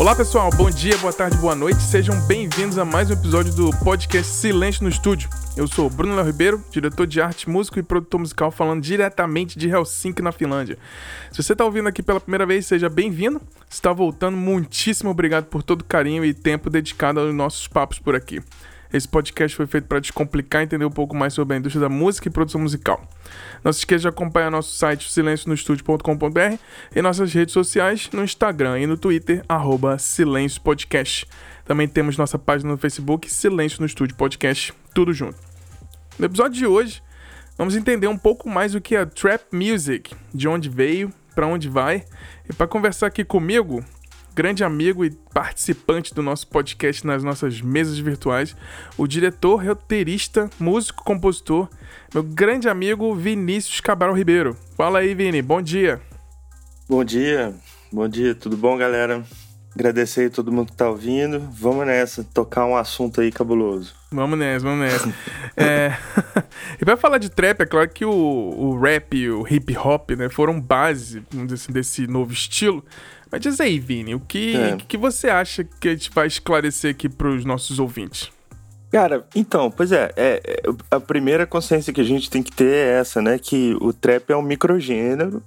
Olá pessoal, bom dia, boa tarde, boa noite, sejam bem-vindos a mais um episódio do podcast Silêncio no Estúdio. Eu sou Bruno Léo Ribeiro, diretor de arte, músico e produtor musical, falando diretamente de Helsinki, na Finlândia. Se você está ouvindo aqui pela primeira vez, seja bem-vindo. Está voltando, muitíssimo obrigado por todo o carinho e tempo dedicado aos nossos papos por aqui. Esse podcast foi feito para descomplicar e entender um pouco mais sobre a indústria da música e produção musical. Não se esqueça de acompanhar nosso site silencionostudio.com.br e nossas redes sociais no Instagram e no Twitter, arroba Silêncio Podcast. Também temos nossa página no Facebook, Silêncio no Estúdio Podcast, tudo junto. No episódio de hoje, vamos entender um pouco mais o que é Trap Music, de onde veio, para onde vai. E para conversar aqui comigo, grande amigo e participante do nosso podcast nas nossas mesas virtuais, o diretor, roteirista, músico, compositor, meu grande amigo Vinícius Cabral Ribeiro. Fala aí, Vini, bom dia. Bom dia, bom dia, tudo bom, galera? Agradecer a todo mundo que tá ouvindo. Vamos nessa, tocar um assunto aí cabuloso. Vamos nessa, vamos nessa. é... e pra falar de trap, é claro que o, o rap e o hip hop né, foram base assim, desse novo estilo. Mas diz aí, Vini, o que, é. que você acha que a gente vai esclarecer aqui pros nossos ouvintes? Cara, então, pois é, é, é, a primeira consciência que a gente tem que ter é essa, né? Que o trap é um microgênero,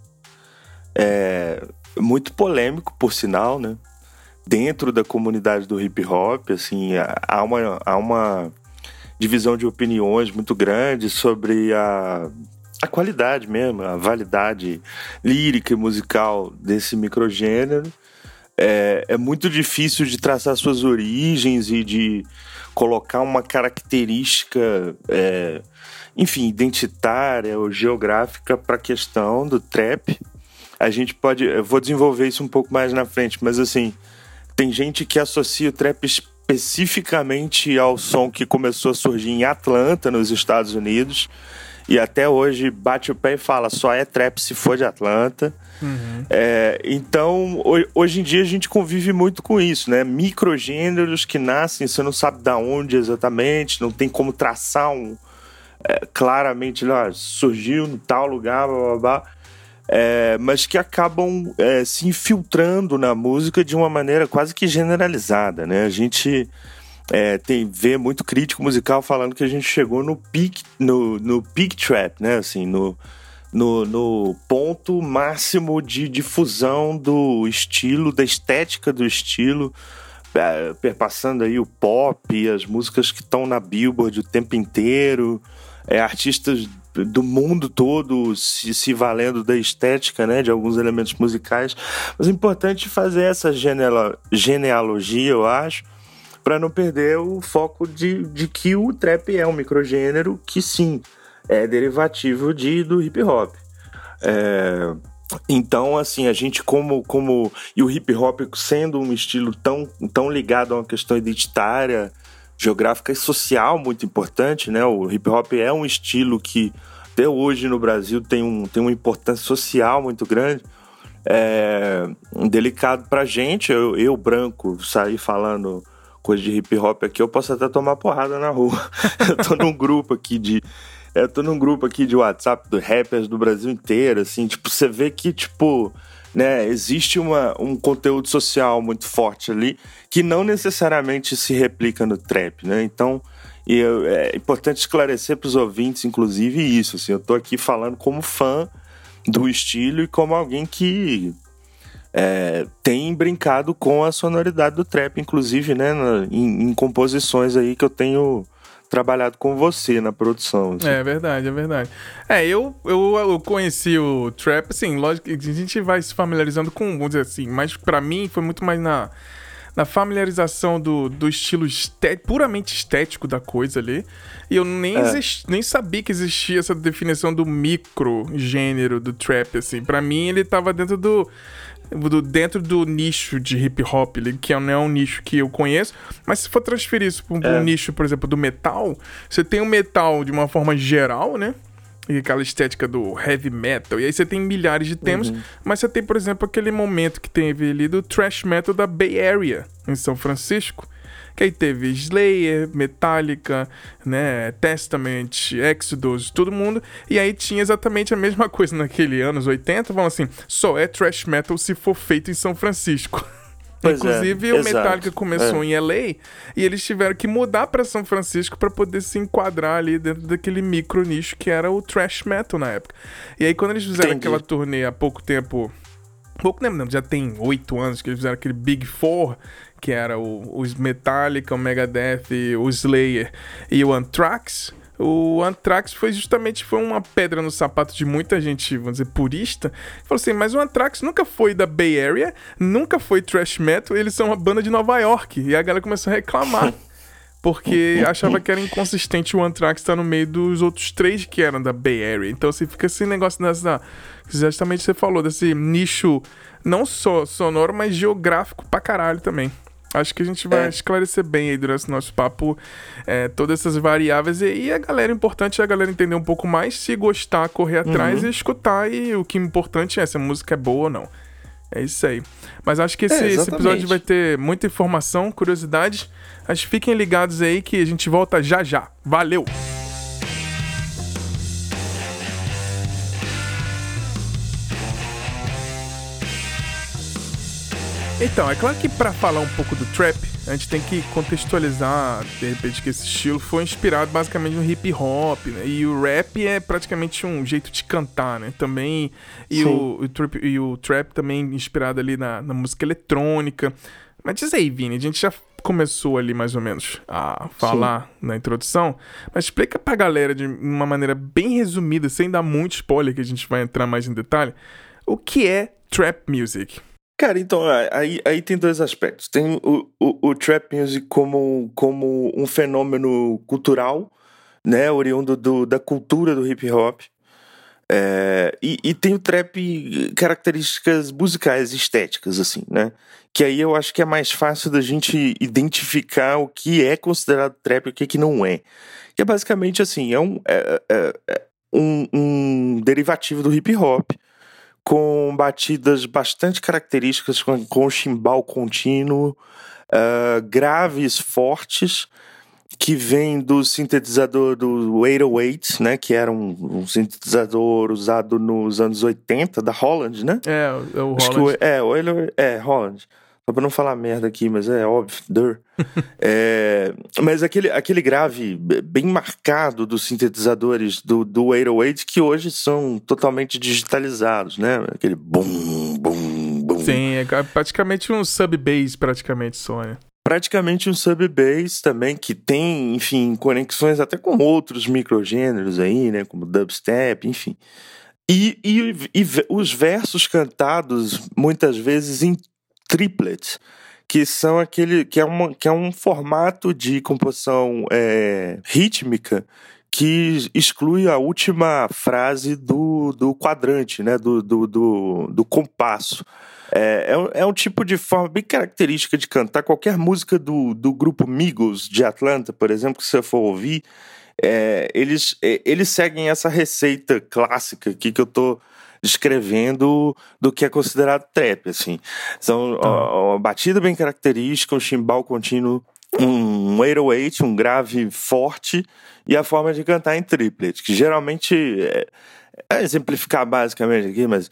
é muito polêmico, por sinal, né? dentro da comunidade do hip hop, assim, há uma, há uma divisão de opiniões muito grande sobre a, a qualidade mesmo, a validade lírica e musical desse microgênero. É, é muito difícil de traçar suas origens e de colocar uma característica, é, enfim, identitária ou geográfica para a questão do trap. A gente pode, eu vou desenvolver isso um pouco mais na frente, mas assim, tem gente que associa o trap especificamente ao som que começou a surgir em Atlanta, nos Estados Unidos. E até hoje bate o pé e fala: só é trap se for de Atlanta. Uhum. É, então, hoje em dia a gente convive muito com isso, né? Microgêneros que nascem, você não sabe da onde exatamente, não tem como traçar um. É, claramente, lá, surgiu no tal lugar, blá blá blá é, mas que acabam é, se infiltrando na música de uma maneira quase que generalizada, né? A gente é, tem vê muito crítico musical falando que a gente chegou no peak, no, no peak trap, né? Assim, no, no, no ponto máximo de difusão do estilo, da estética do estilo, é, perpassando aí o pop, as músicas que estão na Billboard o tempo inteiro, é, artistas do mundo todo se, se, valendo da estética, né, de alguns elementos musicais. Mas é importante fazer essa genealogia, eu acho, para não perder o foco de, de que o trap é um microgênero que sim é derivativo de, do hip hop. É, então, assim, a gente como como e o hip hop sendo um estilo tão tão ligado a uma questão identitária, geográfica e social muito importante, né? O hip hop é um estilo que até hoje no Brasil tem, um, tem uma importância social muito grande. É delicado pra gente, eu, eu branco, sair falando coisa de hip hop aqui, eu posso até tomar porrada na rua. eu tô num grupo aqui de. Eu tô num grupo aqui de WhatsApp do rappers do Brasil inteiro, assim, tipo, você vê que, tipo, né, existe uma, um conteúdo social muito forte ali que não necessariamente se replica no trap, né? Então, e eu, é importante esclarecer para os ouvintes, inclusive, isso. Assim, eu estou aqui falando como fã do estilo e como alguém que é, tem brincado com a sonoridade do trap, inclusive, né, na, em, em, composições aí que eu tenho trabalhado com você na produção. Assim. É verdade, é verdade. É, eu, eu, eu conheci o trap, assim, lógico que a gente vai se familiarizando com, vamos dizer assim, mas para mim foi muito mais na na familiarização do, do estilo puramente estético da coisa ali. E eu nem, é. nem sabia que existia essa definição do micro gênero do trap, assim. para mim, ele tava dentro do, do, dentro do nicho de hip hop, que não é um nicho que eu conheço, mas se for transferir isso para um, é. um nicho, por exemplo, do metal, você tem o metal de uma forma geral, né? e aquela estética do heavy metal. E aí você tem milhares de temas, uhum. mas você tem, por exemplo, aquele momento que teve ali do thrash metal da Bay Area, em São Francisco. Que aí teve Slayer, Metallica, né, Testament, Exodus, todo mundo. E aí tinha exatamente a mesma coisa naquele anos 80, vamos assim, só é thrash metal se for feito em São Francisco. Pois é, Inclusive, o exato, Metallica começou é. em LA e eles tiveram que mudar pra São Francisco pra poder se enquadrar ali dentro daquele micro nicho que era o thrash metal na época. E aí, quando eles fizeram Entendi. aquela turnê há pouco tempo. Pouco tempo, não, já tem oito anos que eles fizeram aquele Big Four, que era o, os Metallica, o Megadeth, o Slayer e o Anthrax. O Anthrax foi justamente foi uma pedra no sapato de muita gente, vamos dizer, purista. Falou assim, mas o Anthrax nunca foi da Bay Area, nunca foi thrash metal, eles são uma banda de Nova York. E a galera começou a reclamar. Porque achava que era inconsistente o Anthrax estar no meio dos outros três que eram da Bay Area. Então, assim, fica esse negócio dessa. Justamente você falou, desse nicho não só sonoro, mas geográfico pra caralho também. Acho que a gente vai É. esclarecer bem aí durante o nosso papo é, todas essas variáveis. E, e a galera, o importante é a galera entender um pouco mais, se gostar, correr atrás e escutar. E o que é importante é se a música é boa ou não. É isso aí. Mas acho que esse, É, esse episódio vai ter muita informação, curiosidade. Mas fiquem ligados aí que a gente volta já já. Valeu! Então, é claro que pra falar um pouco do trap, a gente tem que contextualizar, de repente, que esse estilo foi inspirado basicamente no hip hop, né? E o rap é praticamente um jeito de cantar, né? Também. E, Sim. o, o trap, e o trap também inspirado ali na, na música eletrônica. Mas diz aí, Vini, a gente já começou ali mais ou menos a falar na introdução, mas explica pra galera de uma maneira bem resumida, sem dar muito spoiler, que a gente vai entrar mais em detalhe, o que é trap music. Cara, então, aí, aí tem dois aspectos. Tem o, o, o trap music como, como um fenômeno cultural, né, oriundo do, da cultura do hip hop. É, e, e tem o trap características musicais, estéticas, assim, né? Que aí eu acho que é mais fácil da gente identificar o que é considerado trap e o que, que não é. Que é basicamente assim, é um, é, é- é um, um derivativo do hip hop com batidas bastante características, com, com chimbal contínuo, ah, graves fortes, que vem do sintetizador do 808, né, que era um, um sintetizador usado nos anos 80, da Holland, né? É, o que Holland. o, é, o 808 é, Holland. Só pra não falar merda aqui, mas é óbvio, dur. É, mas aquele, aquele grave bem marcado dos sintetizadores do, do 808 que hoje são totalmente digitalizados, né? Aquele bum, bum, bum. Sim, é praticamente um sub-bass, praticamente, né? Praticamente um sub-bass também que tem, enfim, conexões até com outros microgêneros aí, né? Como dubstep, enfim. E, e, e os versos cantados muitas vezes em triplets, que são aquele que é, uma, que é um formato de composição é, rítmica que exclui a última frase do, do quadrante, né? Do, do, do, do compasso. É, é, um, é um tipo de forma bem característica de cantar. Qualquer música do, do grupo Migos de Atlanta, por exemplo, que você for ouvir, é, eles, é, eles seguem essa receita clássica aqui que eu tô descrevendo do que é considerado trap, assim. São ó, uma batida bem característica, um chimbal contínuo, um 808, um grave forte e a forma de cantar em triplet, que geralmente é, é exemplificar basicamente aqui, mas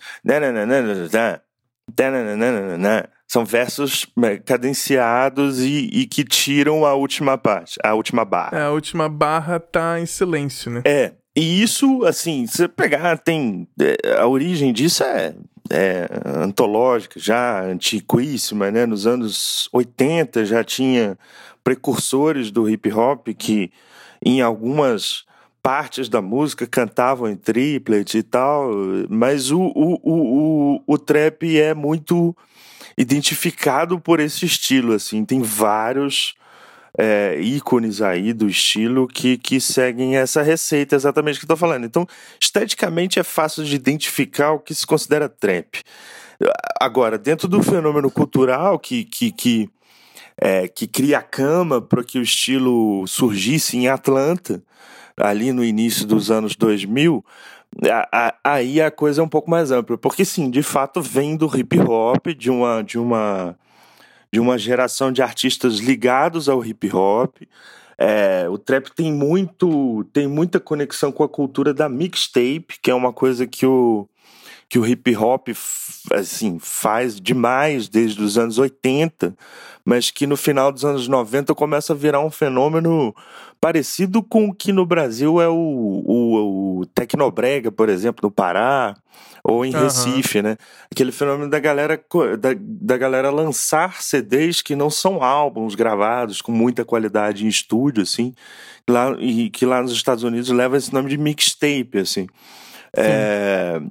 são versos né, cadenciados e, e que tiram a última parte, a última barra. É, a última barra tá em silêncio, né? É, e isso, assim, se você pegar, tem. é, A origem disso é, é antológica, já antiquíssima, né? Nos anos 80 já tinha precursores do hip hop que, em algumas partes da música, cantavam em triplet e tal, mas o, o, o, o, o trap é muito identificado por esse estilo, assim, tem vários é, ícones aí do estilo que, que seguem essa receita, exatamente que eu tô falando. Então, esteticamente é fácil de identificar o que se considera trap. Agora, dentro do fenômeno cultural que, que, que, é, que cria a cama para que o estilo surgisse em Atlanta, ali no início dos anos 2000, a- a- aí a coisa é um pouco mais ampla. Porque, sim, de fato, vem do hip hop, de uma. De uma de uma geração de artistas ligados ao hip hop. É, o trap tem muito tem muita conexão com a cultura da mixtape, que é uma coisa que o que o hip hop assim faz demais desde os anos 80, mas que no final dos anos 90 começa a virar um fenômeno parecido com o que no Brasil é o, o, o Tecnobrega, por exemplo, no Pará, ou em uhum. Recife, né? Aquele fenômeno da galera, da, da galera lançar CDs que não são álbuns gravados com muita qualidade em estúdio, assim, lá, e que lá nos Estados Unidos leva esse nome de mixtape, assim. É,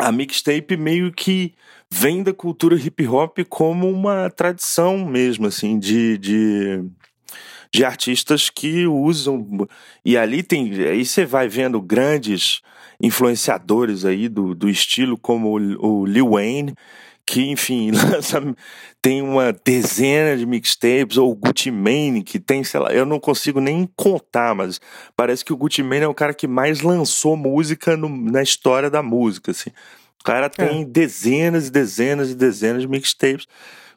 a mixtape meio que vem da cultura hip hop como uma tradição mesmo, assim, de, de, de artistas que usam. E ali tem. Aí você vai vendo grandes influenciadores aí do, do estilo, como o, o Lil Wayne, que, enfim, lança, tem uma dezena de mixtapes, ou o Gucci Mane, que tem, sei lá, eu não consigo nem contar, mas parece que o Gucci Mane é o cara que mais lançou música no, na história da música, assim. O cara tem é. dezenas e dezenas e dezenas de mixtapes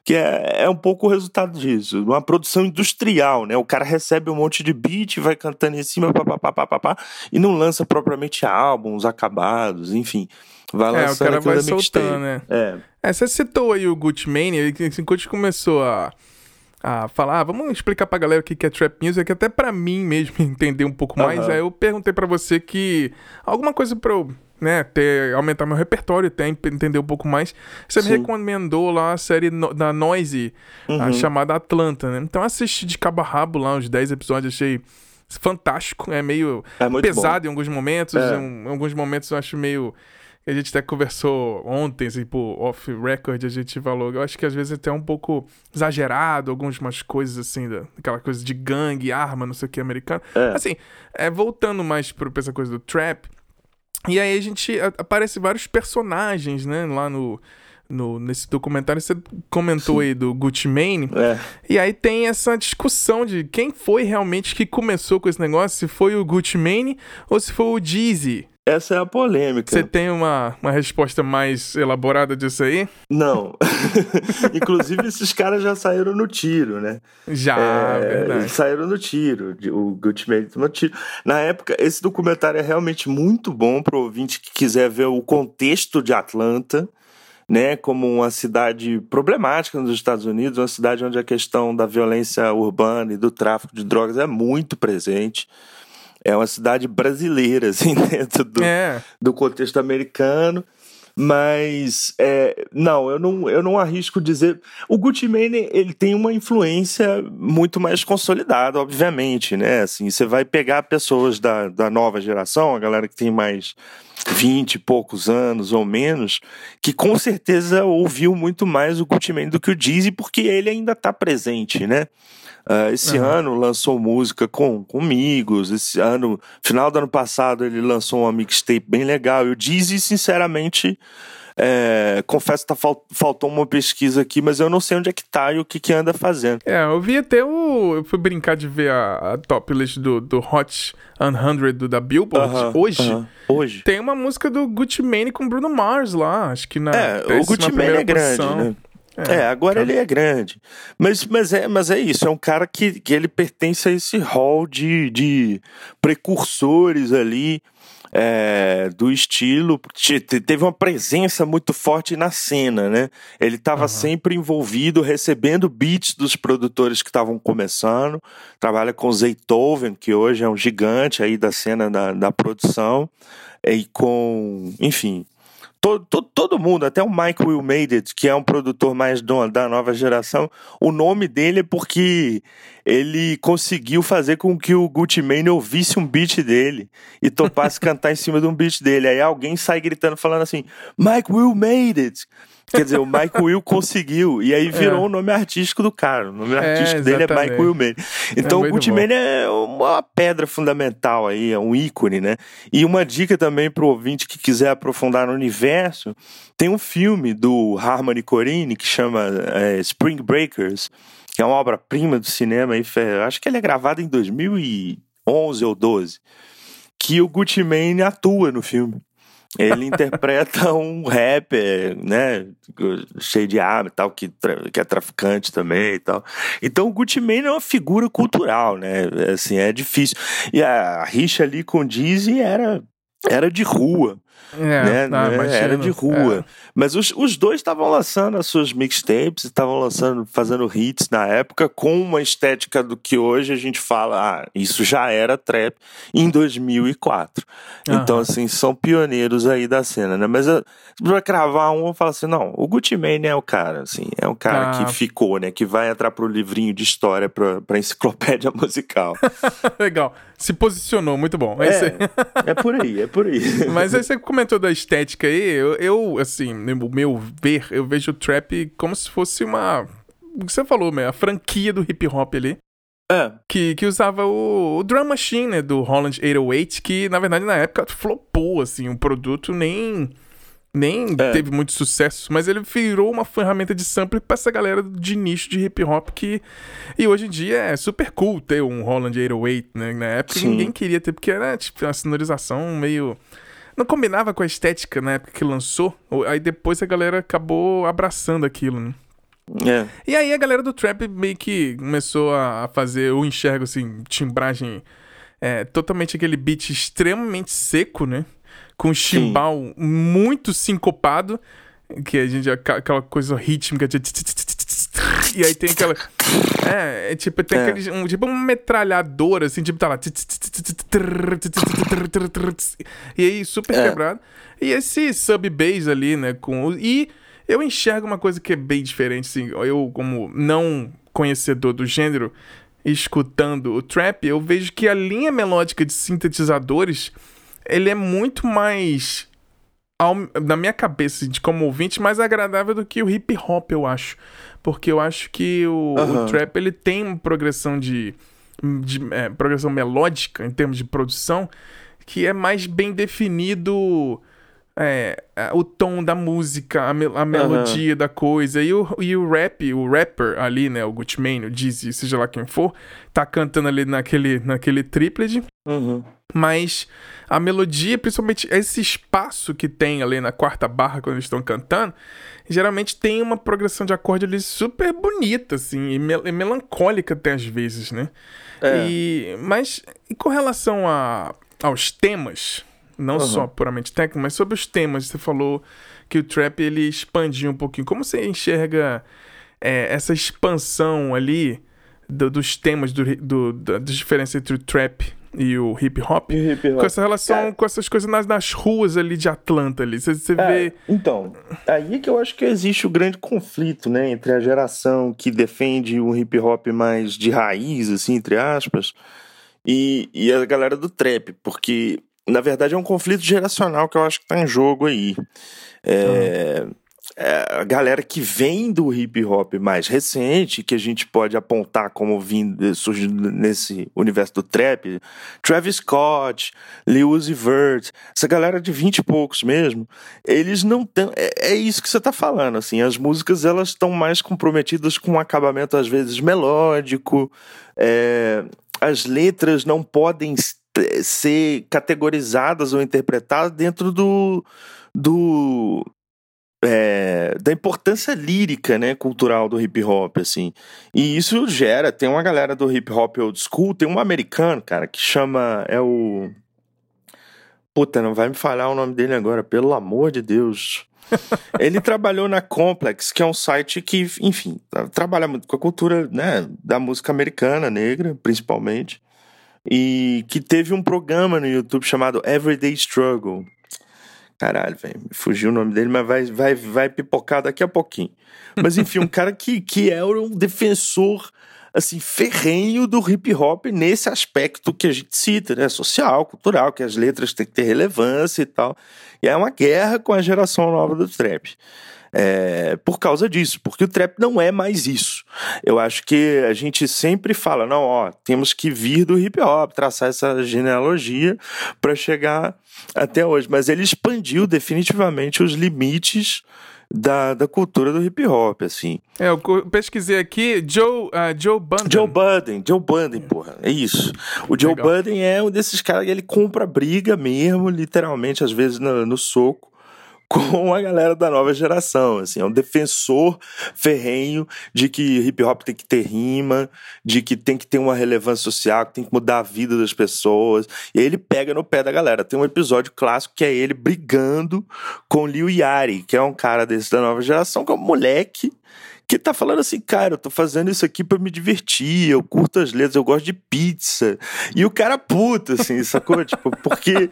que é, é um pouco o resultado disso, uma produção industrial, né? O cara recebe um monte de beat, vai cantando em cima, papapá, papapá, e não lança propriamente álbuns acabados, enfim. Vai lançando é, o cara vai soltando, né? É. é. Você citou aí o Gucci Mane, assim, quando começou a a falar, ah, vamos explicar pra galera o que é trap music, até para mim mesmo entender um pouco mais. Uhum. Aí eu perguntei para você que alguma coisa para eu né, ter, aumentar meu repertório, até entender um pouco mais. Você Sim. me recomendou lá a série no, da Noise, uhum. a chamada Atlanta, né? Então assisti de cabo a rabo lá uns 10 episódios, achei fantástico. É meio é pesado bom. em alguns momentos, é. em, em, alguns momentos eu acho meio. A gente até conversou ontem, assim, por off-record, a gente falou. Eu acho que às vezes é até um pouco exagerado, algumas coisas assim, da, aquela coisa de gangue, arma, não sei o que, americano. É. Assim, é, voltando mais pra essa coisa do trap, e aí a gente aparece vários personagens, né, lá no, no nesse documentário você comentou aí do Gucci Mane. É. E aí tem essa discussão de quem foi realmente que começou com esse negócio, se foi o Gucci Mane ou se foi o Jeezy. Essa é a polêmica. Você tem uma, uma resposta mais elaborada disso aí? Não. Inclusive, esses caras já saíram no tiro, né? Já, é, verdade. Saíram no tiro. O Mane no tiro. Na época, esse documentário é realmente muito bom para o ouvinte que quiser ver o contexto de Atlanta, né? Como uma cidade problemática nos Estados Unidos, uma cidade onde a questão da violência urbana e do tráfico de drogas é muito presente é uma cidade brasileira, assim, dentro do, é. do contexto americano. Mas, é, não, eu não, eu não arrisco dizer. O Gucci Mane, ele tem uma influência muito mais consolidada, obviamente, né? Assim, você vai pegar pessoas da, da nova geração, a galera que tem mais 20 e poucos anos ou menos, que com certeza ouviu muito mais o Gucci do que o Dizzy, porque ele ainda está presente, né? Uh, esse uhum. ano lançou música com, com amigos. Esse ano, final do ano passado, ele lançou uma mixtape bem legal. E o Dizzy, sinceramente, é, confesso que tá, faltou uma pesquisa aqui, mas eu não sei onde é que tá e o que, que anda fazendo. É, eu vi até o. Eu fui brincar de ver a, a top list do, do Hot 100 do, da Billboard uh -huh, hoje. Uh -huh. Hoje. Tem uma música do Gucci Mane com Bruno Mars lá. Acho que na. É, o Gucci Mane é grande, né? É, é, agora ele é grande. Mas, mas, é, mas é isso, é um cara que, que ele pertence a esse hall de, de precursores ali é, do estilo. Teve uma presença muito forte na cena, né? Ele estava uhum. sempre envolvido, recebendo beats dos produtores que estavam começando. Trabalha com Zaytoven, que hoje é um gigante aí da cena da, da produção. E com, enfim, todo, todo, todo mundo, até o Mike Will Made It, que é um produtor mais do, da nova geração, o nome dele é porque ele conseguiu fazer com que o Gucci Mane ouvisse um beat dele e topasse cantar em cima de um beat dele. Aí alguém sai gritando, falando assim: Mike Will Made It. Quer dizer, o Mike Will conseguiu. E aí virou é. o nome artístico do cara. O nome é, artístico dele é Mike Will Mane. Então é o Gucci é uma pedra fundamental aí, é um ícone, né? E uma dica também pro ouvinte que quiser aprofundar no universo, tem um filme do Harmony Corine que chama é, Spring Breakers, que é uma obra-prima do cinema. Aí, acho que ele é gravado em 2011 ou 12. Que o Gucci Mane atua no filme. Ele interpreta um rapper, né? Cheio de arma e tal, que, que é traficante também e tal. Então o Gucci Mane é uma figura cultural, né? Assim, é difícil. E a rixa ali com o Dizzy era, era de rua. É, né? Ah, era de rua. É. Mas os, os dois estavam lançando as suas mixtapes, estavam lançando, fazendo hits na época, com uma estética do que hoje a gente fala, ah, isso já era trap em 2004. Uhum. Então, assim, são pioneiros aí da cena, né? Mas pra cravar um, eu falo assim, não, o Gucci Mane é o cara, assim, é o cara ah. que ficou, né? Que vai entrar pro livrinho de história, pra, pra enciclopédia musical. Legal. Se posicionou, muito bom. É, é por aí, é por aí. Mas aí você comentou da estética aí, eu, eu, assim, o meu ver, eu vejo o trap como se fosse uma. O que você falou, né? A franquia do hip hop ali. É. Que, que usava o, o Drum Machine, né? Do Holland 808, que na verdade na época flopou, assim. O produto nem nem é. teve muito sucesso, mas ele virou uma ferramenta de sample para essa galera de nicho de hip hop que e hoje em dia é super cool ter um Holland 808, né? Na época Sim. ninguém queria ter porque era tipo uma sonorização meio não combinava com a estética na época que lançou. Aí depois a galera acabou abraçando aquilo, né? É. E aí a galera do trap meio que começou a fazer, eu enxergo assim, timbragem é, totalmente aquele beat extremamente seco, né? Com chimbal Sim. muito sincopado, que a gente aquela coisa rítmica de e aí tem aquela é, é tipo tem é. aquele um, tipo uma metralhadora assim, tipo tá lá e aí super é. quebrado. E esse sub bass ali, né, com e eu enxergo uma coisa que é bem diferente assim, eu como não conhecedor do gênero, escutando o trap, eu vejo que a linha melódica de sintetizadores ele é muito mais ao, na minha cabeça, assim, de como ouvinte, mais agradável do que o hip hop, eu acho. Porque eu acho que o, uhum. o trap ele tem uma progressão de, de é, progressão melódica em termos de produção que é mais bem definido é, o tom da música, a, a melodia uhum. da coisa. E o, e o rap, o rapper ali, né? O Gucci Mane, o Dizzy, seja lá quem for, tá cantando ali naquele, naquele triplet. Uhum. Mas a melodia, principalmente esse espaço que tem ali na quarta barra quando eles estão cantando, geralmente tem uma progressão de acorde ali super bonita, assim, e, mel e melancólica até às vezes, né? É. E, mas e com relação a, aos temas, não uhum. só puramente técnico, mas sobre os temas, você falou que o trap ele expandiu um pouquinho. Como você enxerga é, essa expansão ali do, dos temas, do, do, da diferença entre o trap e o hip hop, hip -hop. com essa relação, Cara, com essas coisas nas, nas ruas ali de Atlanta ali. Você, você é, vê. Então, aí é que eu acho que existe o grande conflito, né, entre a geração que defende um hip hop mais de raiz, assim, entre aspas, e, e a galera do trap, porque na verdade é um conflito geracional que eu acho que tá em jogo aí. É. é, a galera que vem do hip hop mais recente, que a gente pode apontar como vindo, surgindo nesse universo do trap, Travis Scott, Lil Uzi Vert, essa galera de vinte e poucos mesmo, eles não têm. É, é, isso que você está falando, assim, as músicas elas estão mais comprometidas com um acabamento às vezes melódico, é, as letras não podem ser categorizadas ou interpretadas dentro do, do é, da importância lírica, né, cultural do hip hop, assim. E isso gera, tem uma galera do hip hop old school, tem um americano, cara, que chama, é o... Puta, não vai me falhar o nome dele agora, pelo amor de Deus. Ele trabalhou na Complex, que é um site que, enfim, trabalha muito com a cultura, né, da música americana, negra, principalmente. E que teve um programa no YouTube chamado Everyday Struggle, Caralho, velho, fugiu o nome dele, mas vai, vai, vai pipocar daqui a pouquinho. Mas enfim, um cara que, que era é um defensor assim, ferrenho do hip hop nesse aspecto que a gente cita, né? Social, cultural, que as letras têm que ter relevância e tal. E é uma guerra com a geração nova do trap é, por causa disso, porque o trap não é mais isso. Eu acho que a gente sempre fala, não, ó, temos que vir do hip hop, traçar essa genealogia para chegar até hoje. Mas ele expandiu definitivamente os limites da, da cultura do hip hop, assim. É, eu pesquisei aqui, Joe, uh, Joe Budden. Joe Budden, Joe Budden, porra, é isso. O Joe Legal. Budden é um desses caras que ele compra briga mesmo, literalmente, às vezes no, no soco, com a galera da nova geração, assim, é um defensor ferrenho de que hip hop tem que ter rima, de que tem que ter uma relevância social, que tem que mudar a vida das pessoas. E ele pega no pé da galera. Tem um episódio clássico que é ele brigando com Liu Yari, que é um cara desse da nova geração, que é um moleque que tá falando assim, cara, eu tô fazendo isso aqui para me divertir, eu curto as letras, eu gosto de pizza. E o cara puta, assim, sacou? tipo, porque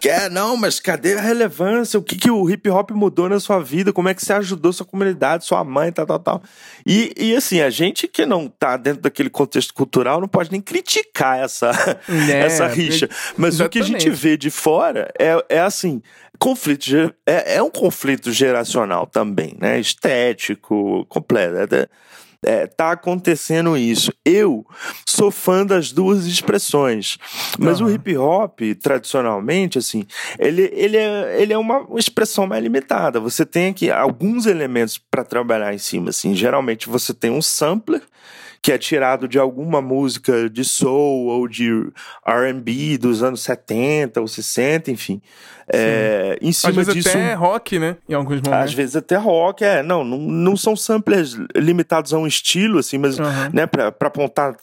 quer, não, mas cadê a relevância? O que, que o hip hop mudou na sua vida? Como é que você ajudou sua comunidade, sua mãe, tal, tal, tal. E, e assim, a gente que não tá dentro daquele contexto cultural não pode nem criticar essa, é, essa rixa. Mas exatamente. o que a gente vê de fora é, é assim, conflito é, é um conflito geracional também, né? Estético, completo. É, é, tá acontecendo isso. Eu sou fã das duas expressões, mas uhum. o hip hop, tradicionalmente, assim, ele, ele, é, ele é uma expressão mais limitada. Você tem aqui alguns elementos para trabalhar em cima, assim. Geralmente você tem um sampler que é tirado de alguma música de soul ou de R&B dos anos 70 ou 60, enfim. É, em cima Às vezes disso, até rock, né? Em alguns momentos. Às vezes até rock, é. Não, não, não são samplers limitados a um estilo, assim, mas, uhum. né, pra apontar,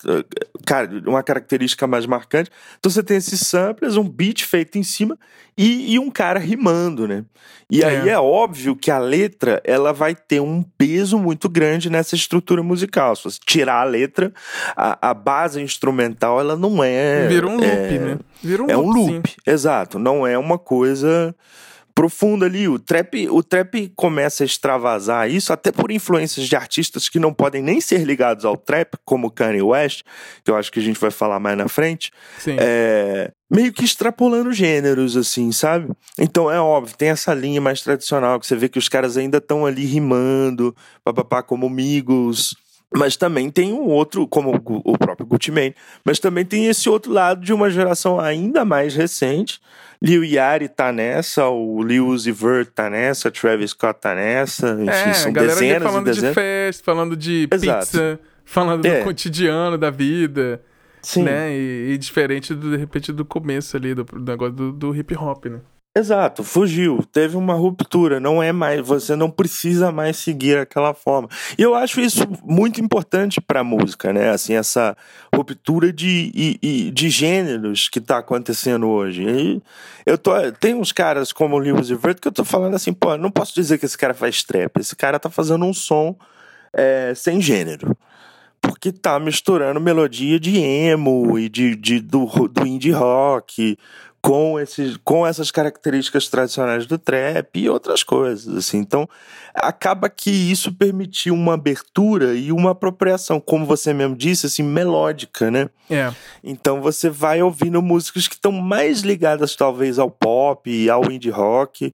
cara, uma característica mais marcante. Então você tem esses samplers, um beat feito em cima e, e um cara rimando, né? E é. aí é óbvio que a letra, ela vai ter um peso muito grande nessa estrutura musical. Se você tirar a letra, a, a base instrumental, ela não é... Vira um loop, é, né? Vira um é loop, um loop, sim. exato. Não é uma coisa profunda ali. O trap, o trap começa a extravasar isso até por influências de artistas que não podem nem ser ligados ao trap, como Kanye West, que eu acho que a gente vai falar mais na frente. Sim. É, meio que extrapolando gêneros, assim, sabe? Então é óbvio, tem essa linha mais tradicional que você vê que os caras ainda estão ali rimando, papapá, como Migos, mas também tem um outro, como o próprio Gucci mas também tem esse outro lado de uma geração ainda mais recente. Lil Yari tá nessa, o Lil Uzi Vert tá nessa, Travis Scott tá nessa, enfim, é, são galera dezenas falando dezenas. de festa, falando de Exato. pizza, falando É. do cotidiano da vida, Sim. né? E, e diferente, do, de repente, do começo ali, do, do negócio do, do hip hop, né? Exato, fugiu, teve uma ruptura, não é mais, você não precisa mais seguir aquela forma. E eu acho isso muito importante para a música, né? Assim, essa ruptura de, e- e- de gêneros que tá acontecendo hoje. E eu tô, tem uns caras como o Lil Uzi Vert que eu tô falando assim, pô, não posso dizer que esse cara faz trap, esse cara tá fazendo um som é, sem gênero. Porque tá misturando melodia de emo e de, de- do, do indie rock com, esses, com essas características tradicionais do trap e outras coisas. Assim. Então, acaba que isso permitiu uma abertura e uma apropriação, como você mesmo disse, assim, melódica, né? É. Então você vai ouvindo músicas que estão mais ligadas talvez ao pop e ao indie rock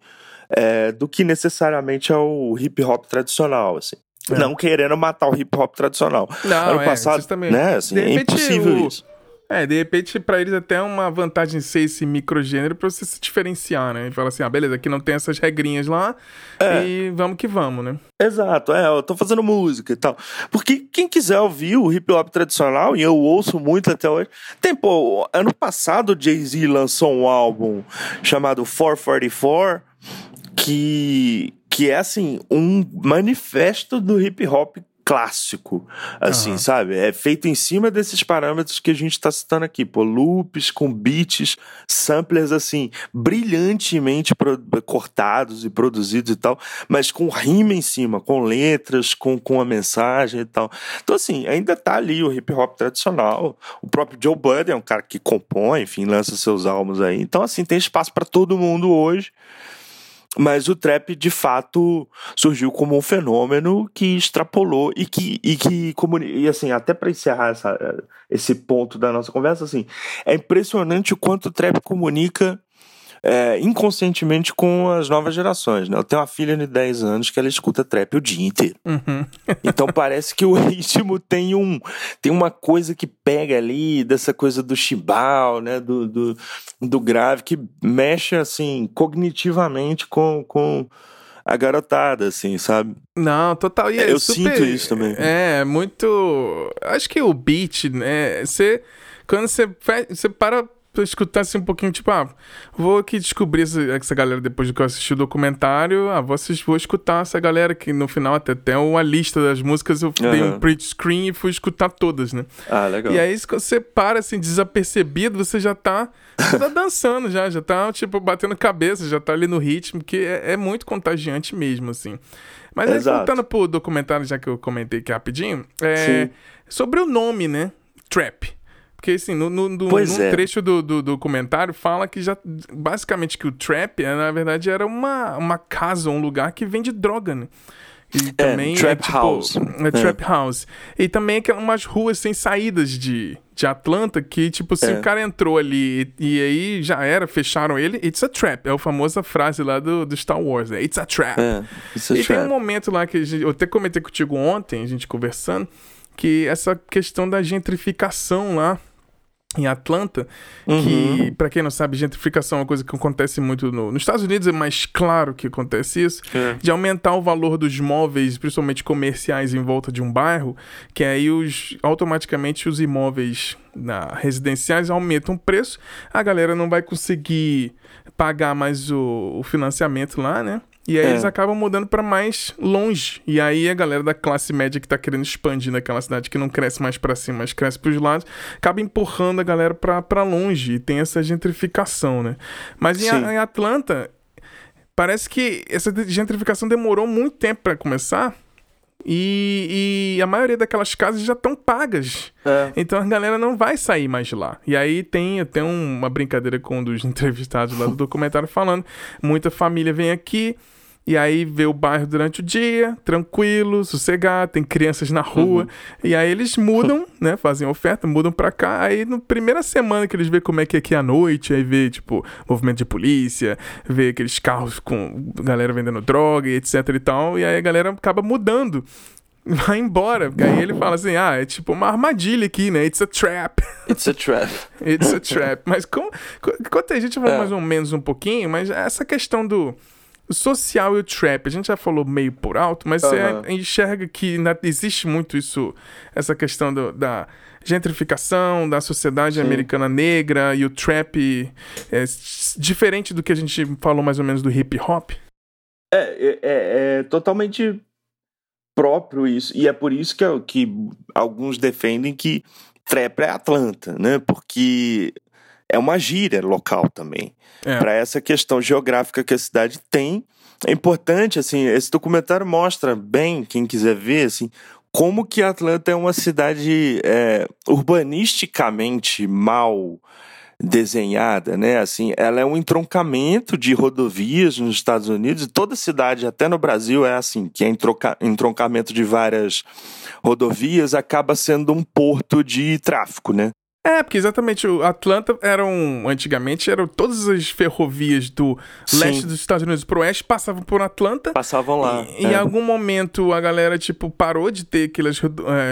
é, do que necessariamente ao hip hop tradicional, assim. É. Não querendo matar o hip hop tradicional. Não, ano é, passado, né? Assim, é impossível o- isso. É, de repente, pra eles até é uma vantagem ser esse microgênero pra você se diferenciar, né? E falar assim, ah, beleza, aqui não tem essas regrinhas lá É. e vamos que vamos, né? Exato, é, eu tô fazendo música e tal. Porque quem quiser ouvir o hip hop tradicional, e eu ouço muito até hoje. Tem, pô, ano passado o Jay-Z lançou um álbum chamado 444, que, que é assim, um manifesto do hip hop clássico, assim, Aham. sabe? É feito em cima desses parâmetros que a gente tá citando aqui, pô, loops com beats, samplers assim, brilhantemente cortados e produzidos e tal, mas com rima em cima, com letras, com, com a mensagem e tal. Então, assim, ainda tá ali o hip hop tradicional. O próprio Joe Budden é um cara que compõe, enfim, lança seus álbuns aí. Então, assim, tem espaço para todo mundo hoje. Mas o trap, de fato, surgiu como um fenômeno que extrapolou e que, e que e assim, até para encerrar essa, esse ponto da nossa conversa, assim, é impressionante o quanto o trap comunica é, inconscientemente com as novas gerações, né? Eu tenho uma filha de 10 anos que ela escuta trap o dia inteiro. Uhum. Então parece que o ritmo tem um tem uma coisa que pega ali dessa coisa do chibal, né, do, do, do grave que mexe assim cognitivamente com, com a garotada, assim, sabe? Não, total. E é Eu super- sinto isso também. É, muito. Acho que o beat, né? Você. Quando você, você para escutar assim um pouquinho, tipo, ah, vou aqui descobrir essa, essa galera depois que eu assisti o documentário. Ah, vou, assistir, vou escutar essa galera que no final até tem uma lista das músicas, eu uhum. dei um print screen e fui escutar todas, né? Ah, legal. E aí, se você para assim, desapercebido, você já tá, tá dançando já, já tá, tipo, batendo cabeça, já tá ali no ritmo, que é, é muito contagiante mesmo, assim. Mas aí, voltando pro documentário, já que eu comentei aqui rapidinho, é, sobre o nome, né? Trap. Porque, assim, no, no, no, no é. trecho do, do, do, comentário fala que já. Basicamente, que o trap, é, na verdade, era uma, uma casa, um lugar que vende droga, né? E é, também trap é, tipo, house. É, é, trap house. E também é umas ruas sem saídas de, de Atlanta que, tipo, se é. o cara entrou ali e, e, aí já era, fecharam ele, it's a trap. É a famosa frase lá do, do Star Wars, né? It's a trap. É, it's a e trap. tem um momento lá que gente, eu até comentei contigo ontem, a gente conversando, que essa questão da gentrificação lá em Atlanta, uhum. que, para quem não sabe, gentrificação é uma coisa que acontece muito no, nos Estados Unidos, é mais claro que acontece isso, é. de aumentar o valor dos móveis, principalmente comerciais, em volta de um bairro, que aí os, automaticamente os imóveis na, residenciais aumentam o preço, a galera não vai conseguir pagar mais o, o financiamento lá, né? E aí é. eles acabam mudando para mais longe. E aí a galera da classe média que tá querendo expandir naquela cidade que não cresce mais para cima, mas cresce pros lados, acaba empurrando a galera para longe. E tem essa gentrificação, né? Mas em, em Atlanta, parece que essa gentrificação demorou muito tempo para começar. E, e, a maioria daquelas casas já estão pagas. É. Então a galera não vai sair mais de lá. E aí tem até uma brincadeira com um dos entrevistados lá do documentário falando: muita família vem aqui e aí vê o bairro durante o dia, tranquilo, sossegado, tem crianças na rua. Uhum. E aí eles mudam, né? Fazem oferta, mudam pra cá. Aí na primeira semana que eles vê como é que é aqui à noite, aí vê, tipo, movimento de polícia, vê aqueles carros com galera vendendo droga e etc e tal. E aí a galera acaba mudando vai embora. Porque aí ele fala assim: ah, é tipo uma armadilha aqui, né? It's a trap. It's a trap. It's a trap. Mas com, quanto a gente vai é. mais ou menos um pouquinho, mas essa questão do social e o trap, a gente já falou meio por alto, mas uhum. você enxerga que existe muito isso, essa questão do, da gentrificação da sociedade Sim. americana negra e o trap é diferente do que a gente falou mais ou menos do hip hop? É, é, é, é totalmente próprio isso, e é por isso que, que alguns defendem que trap é Atlanta, né? Porque é uma gíria local também. É. Para essa questão geográfica que a cidade tem. É importante, assim, esse documentário mostra bem, quem quiser ver, assim, como que Atlanta é uma cidade é, urbanisticamente mal desenhada, né? Assim, ela é um entroncamento de rodovias nos Estados Unidos e toda cidade, até no Brasil, é assim, que é entroncamento de várias rodovias acaba sendo um porto de tráfico, né? É, porque exatamente o Atlanta eram antigamente eram todas as ferrovias do Sim. leste dos Estados Unidos pro oeste passavam por Atlanta. Passavam lá. E, é. Em algum momento a galera tipo parou de ter aquelas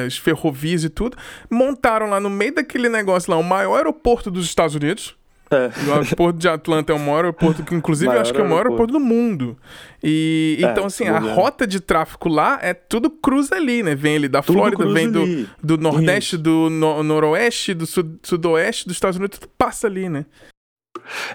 as ferrovias e tudo, montaram lá no meio daquele negócio lá o maior aeroporto dos Estados Unidos. É. O aeroporto de Atlanta é o maior aeroporto que, inclusive, eu acho que é o maior aeroporto do mundo. E é, então, assim, a rota de tráfego lá é tudo cruza ali, né? Vem ali da tudo Flórida, vem do, do Nordeste, Isso. do no, Noroeste, do sud, Sudoeste dos Estados Unidos, tudo passa ali, né?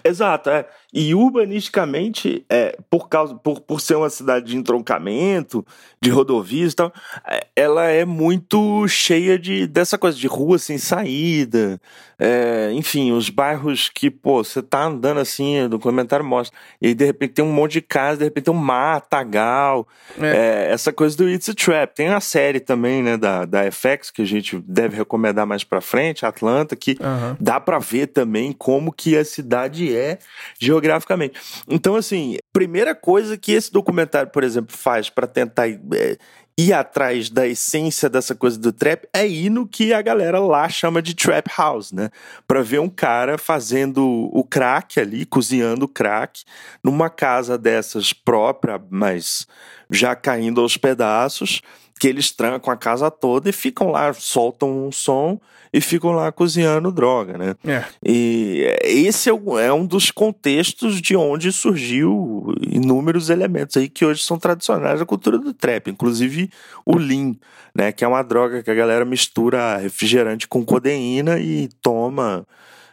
Exato, é. E urbanisticamente, é, por, causa, por, por ser uma cidade de entroncamento, de rodovias e tal, é, ela é muito cheia de, dessa coisa de rua sem saída. É, enfim, os bairros que, pô, você tá andando assim, no comentário mostra, e aí de repente tem um monte de casa, de repente tem um matagal. É. é. essa coisa do It's a Trap. Tem a série também, né, da, da FX, que a gente deve recomendar mais pra frente, Atlanta, que uhum. dá pra ver também como que a cidade é geograficamente. Então, assim, primeira coisa que esse documentário, por exemplo, faz para tentar é, ir atrás da essência dessa coisa do trap é ir no que a galera lá chama de trap house, né? Para ver um cara fazendo o crack ali, cozinhando o crack, numa casa dessas própria, mas já caindo aos pedaços que eles trancam a casa toda e ficam lá, soltam um som e ficam lá cozinhando droga, né? É. E esse é, é um dos contextos de onde surgiu inúmeros elementos aí que hoje são tradicionais da cultura do trap, inclusive o lean, né? Que é uma droga que a galera mistura refrigerante com codeína e toma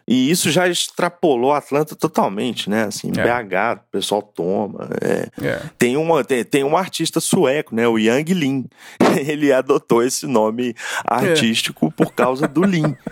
E isso já extrapolou Atlanta totalmente, né? Assim, é. BH, o pessoal toma. É. É. Tem, uma, tem, tem um artista sueco, né? O Yang Lin. Ele adotou esse nome artístico por causa do Lin.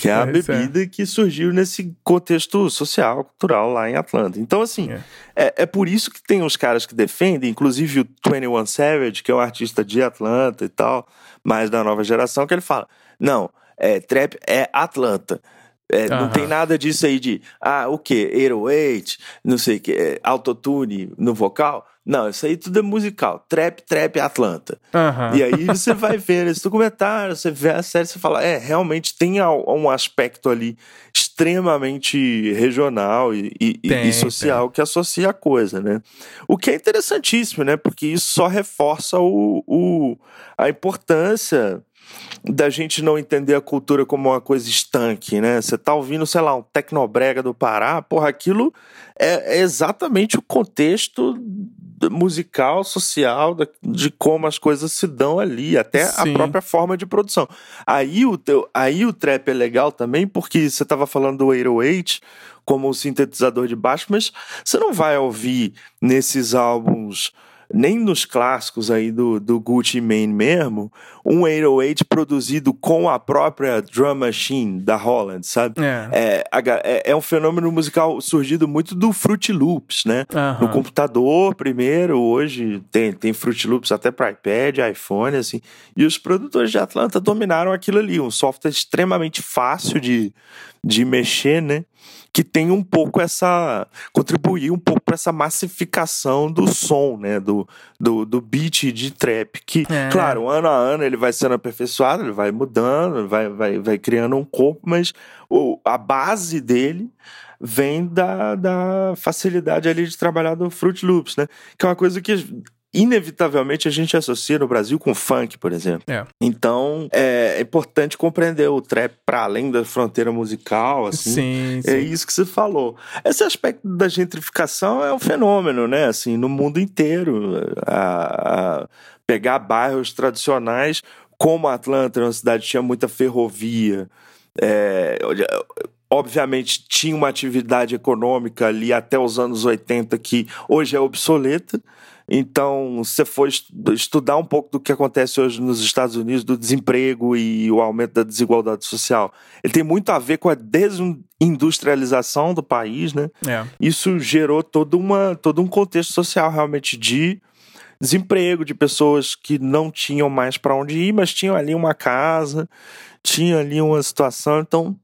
Que é a é, bebida é. que surgiu nesse contexto social, cultural lá em Atlanta. Então, assim, é. é. É, por isso que tem os caras que defendem, inclusive o 21 Savage, que é um artista de Atlanta e tal, mais da nova geração, que ele fala: não, é, trap é Atlanta. É, Não tem nada disso aí de, ah, o quê? 808, não sei o quê, é, autotune no vocal. Não, isso aí tudo é musical. Trap, trap, Atlanta. Uhum. E aí você vai ver esse documentário, você vê a série, você fala, é, realmente tem um aspecto ali extremamente regional e, e, tem, e social tem. que associa a coisa, né? O que é interessantíssimo, né? Porque isso só reforça o, o a importância da gente não entender a cultura como uma coisa estanque, né? Você tá ouvindo, sei lá, um tecnobrega do Pará, porra, aquilo é, é exatamente o contexto musical, social, de como as coisas se dão ali, até Sim. a própria forma de produção. Aí o, teu, aí o trap é legal também, porque você estava falando do 808 como um sintetizador de baixo, mas você não vai ouvir nesses álbuns nem nos clássicos aí do, do Gucci Mane mesmo, um 808 produzido com a própria drum machine da Holland, sabe? É. É, é, é um fenômeno musical surgido muito do Fruit Loops, né? Uhum. No computador primeiro, hoje tem, tem Fruit Loops até para iPad, iPhone, assim. E os produtores de Atlanta dominaram aquilo ali, um software extremamente fácil de, de mexer, né? Que tem um pouco essa. contribuir um pouco para essa massificação do som, né? Do, do, do beat de trap. Que, é. claro, ano a ano ele vai sendo aperfeiçoado, ele vai mudando, vai, vai, vai criando um corpo, mas o, a base dele vem da, da facilidade ali de trabalhar do Fruit Loops, né? Que é uma coisa que inevitavelmente a gente associa no Brasil com funk, por exemplo. É. Então é importante compreender o trap para além da fronteira musical, assim. Sim, é sim. É isso que você falou. Esse aspecto da gentrificação é um fenômeno, né? Assim, no mundo inteiro, a, a pegar bairros tradicionais como Atlanta, uma cidade que tinha muita ferrovia. É, obviamente tinha uma atividade econômica ali até os anos 80 que hoje é obsoleta. Então, se você for estudar um pouco do que acontece hoje nos Estados Unidos, do desemprego e o aumento da desigualdade social, ele tem muito a ver com a desindustrialização do país, né? É. Isso gerou todo, uma, todo um contexto social realmente de desemprego, de pessoas que não tinham mais para onde ir, mas tinham ali uma casa, tinham ali uma situação. Então,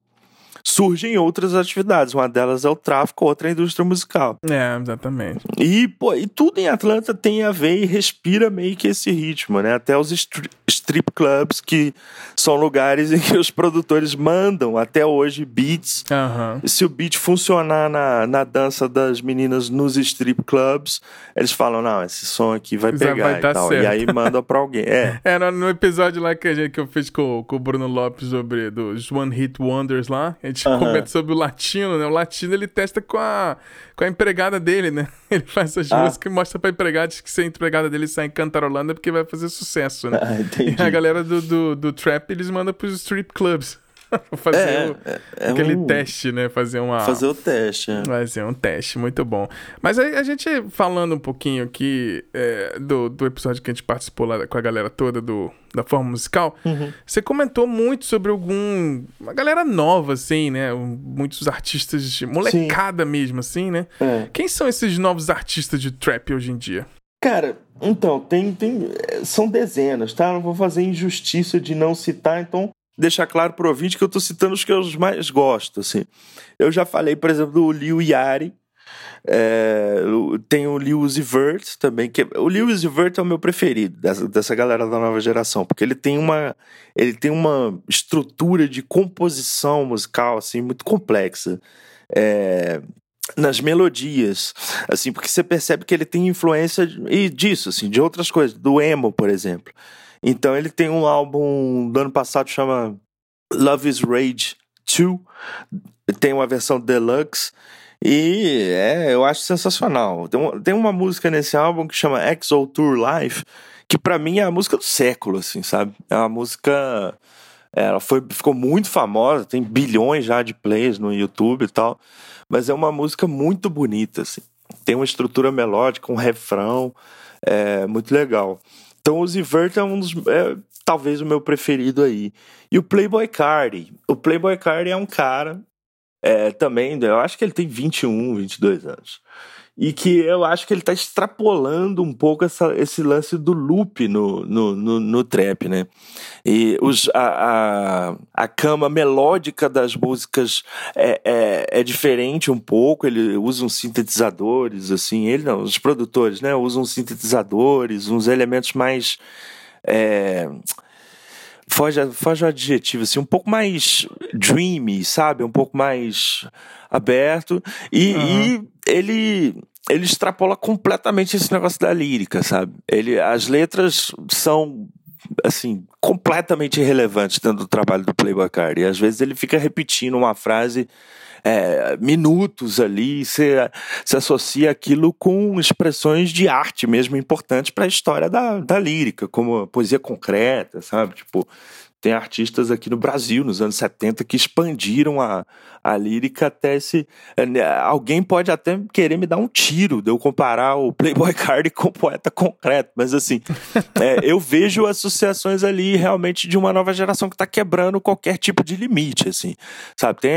surgem outras atividades. Uma delas é o tráfico, outra é a indústria musical. É, exatamente. E, pô, e tudo em Atlanta tem a ver e respira meio que esse ritmo, né? Até os strip clubs, que são lugares em que os produtores mandam até hoje beats. Uhum. Se o beat funcionar na, na dança das meninas nos strip clubs, eles falam: não, esse som aqui vai pegar vai e tal. Certo. E aí mandam pra alguém. É, no, no episódio lá que, a gente, que eu fiz com, com o Bruno Lopes sobre dos One Hit Wonders lá, a gente uhum. comenta sobre o latino, né? O latino ele testa com a, com a empregada dele, né? Ele faz essas ah. músicas e mostra pra empregada que se a empregada dele sai cantarolando é porque vai fazer sucesso, né? Ah, e a galera do, do, do trap eles mandam pros strip clubs. fazer é, o, é, é aquele um... teste, né? Fazer uma. Fazer o teste. É. Fazer um teste, muito bom. Mas aí a gente falando um pouquinho aqui é, do, do episódio que a gente participou lá com a galera toda do, da forma musical, uhum. você comentou muito sobre algum. Uma galera nova, assim, né? Muitos artistas de molecada Sim. mesmo, assim, né? É. Quem são esses novos artistas de trap hoje em dia? Cara, então, tem, tem. São dezenas, tá? Não vou fazer injustiça de não citar, então deixar claro pro ouvinte que eu tô citando os que eu mais gosto, assim. Eu já falei, por exemplo, do Liu Yari, é, tem o Uzi Vert também, que o Liu Uzi Vert é o meu preferido dessa, dessa galera da nova geração, porque ele tem uma ele tem uma estrutura de composição musical assim muito complexa. É, nas melodias, assim, porque você percebe que ele tem influência e disso, assim, de outras coisas, do emo, por exemplo. Então ele tem um álbum do ano passado chama Love is Rage 2. Tem uma versão deluxe. E é, eu acho sensacional. Tem, tem uma música nesse álbum que chama Exo Tour Life, que para mim é a música do século, assim, sabe? É uma música Ela foi, ficou muito famosa, tem bilhões já de plays no YouTube e tal. Mas é uma música muito bonita, assim. Tem uma estrutura melódica, um refrão, é muito legal. Então o Zivert é um dos. É, talvez o meu preferido aí. E o Playboy Cardi. O Playboy Cardi é um cara. É, também, eu acho que ele tem 21, 22 anos e que eu acho que ele está extrapolando um pouco essa, esse lance do loop no, no, no, no trap, né? E os, a, a, a cama melódica das músicas é, é, é, diferente um pouco, ele usa uns sintetizadores, assim, ele não, os produtores, né, usam sintetizadores, uns elementos mais... É, foge, foge o adjetivo, assim, um pouco mais dreamy, sabe? Um pouco mais aberto. E, uhum. Ele ele extrapola completamente esse negócio da lírica, sabe? Ele, as letras são assim completamente irrelevantes dentro do trabalho do Playboy. E às vezes ele fica repetindo uma frase é, minutos ali, se, se associa aquilo com expressões de arte mesmo importantes para a história da, da lírica, como poesia concreta, sabe? Tipo, tem artistas aqui no Brasil, nos anos 70, que expandiram a, a lírica até esse. É, né, alguém pode até querer me dar um tiro de eu comparar o Playboy Card com o poeta concreto, mas assim, é, eu vejo associações ali realmente de uma nova geração que está quebrando qualquer tipo de limite, assim, sabe? Tem.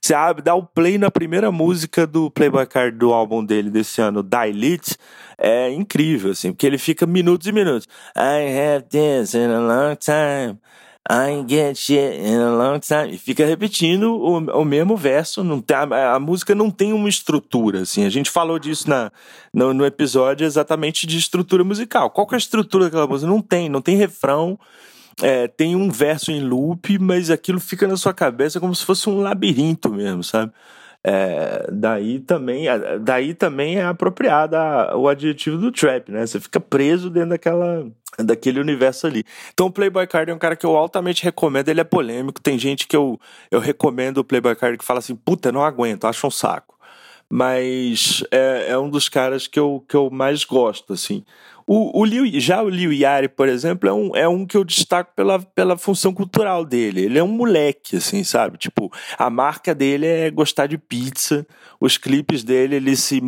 Você abre, dá o play na primeira música do Playboy Card do álbum dele desse ano, Dilate, é incrível, assim, porque ele fica minutos e minutos. I have this in a long time. I get shit in a long time. E fica repetindo o, o mesmo verso. Não tem, a, a, música não tem uma estrutura, assim. A gente falou disso na, no, no, episódio exatamente de estrutura musical. Qual que é a estrutura daquela música? Não tem, não tem refrão. É, tem um verso em loop, mas aquilo fica na sua cabeça como se fosse um labirinto mesmo, sabe? É, daí também daí também é apropriada o adjetivo do trap, né? Você fica preso dentro daquela daquele universo ali. Então o Playboy Card é um cara que eu altamente recomendo, ele é polêmico, tem gente que eu, eu recomendo o Playboy Card que fala assim, puta, não aguento, acho um saco. Mas é, é um dos caras que eu, que eu mais gosto, assim. O, o Liu, já o Liu Yari, por exemplo, é um, é um que eu destaco pela, pela função cultural dele. Ele é um moleque, assim, sabe? Tipo, a marca dele é gostar de pizza. Os clipes dele, ele se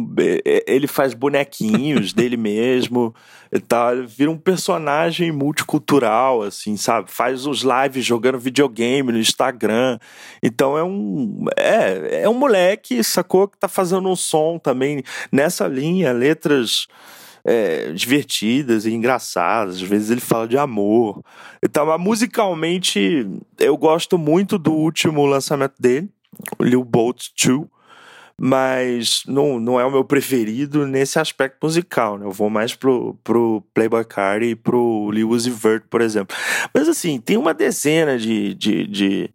é, ele faz bonequinhos dele mesmo e tal. Ele vira um personagem multicultural, assim, sabe? Faz os lives jogando videogame no Instagram. Então é um é, é um moleque, sacou? Que tá fazendo um som também nessa linha, letras é, divertidas e engraçadas. Às vezes ele fala de amor. Então, mas musicalmente, eu gosto muito do último lançamento dele, o Lil Boat 2 mas não, não é o meu preferido nesse aspecto musical, né? Eu vou mais pro, pro Playboy Card e pro Lil Uzi Vert, por exemplo. Mas assim, tem uma dezena de, de, de,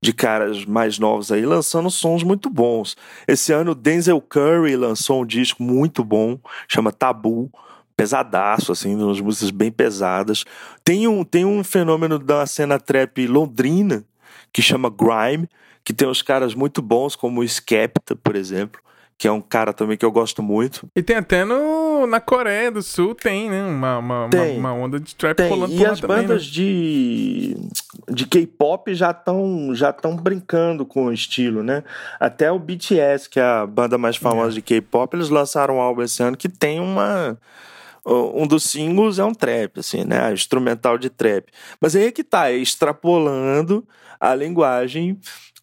de caras mais novos aí lançando sons muito bons. Esse ano Denzel Curry lançou um disco muito bom, chama Tabu pesadaço, assim, umas músicas bem pesadas. Tem um, tem um fenômeno da cena trap londrina que chama Grime, que tem uns caras muito bons, como o Skepta, por exemplo que é um cara também que eu gosto muito. E tem até no, na Coreia do Sul, tem, né? Uma, uma, tem, uma, uma onda de trap tem. rolando E as também, bandas né? de, de K-pop já estão já tão brincando com o estilo, né? Até o BTS, que é a banda mais famosa é. de K-pop, eles lançaram um álbum esse ano que tem uma um dos singles é um trap, assim, né? Instrumental de trap. Mas aí é que tá, é extrapolando a linguagem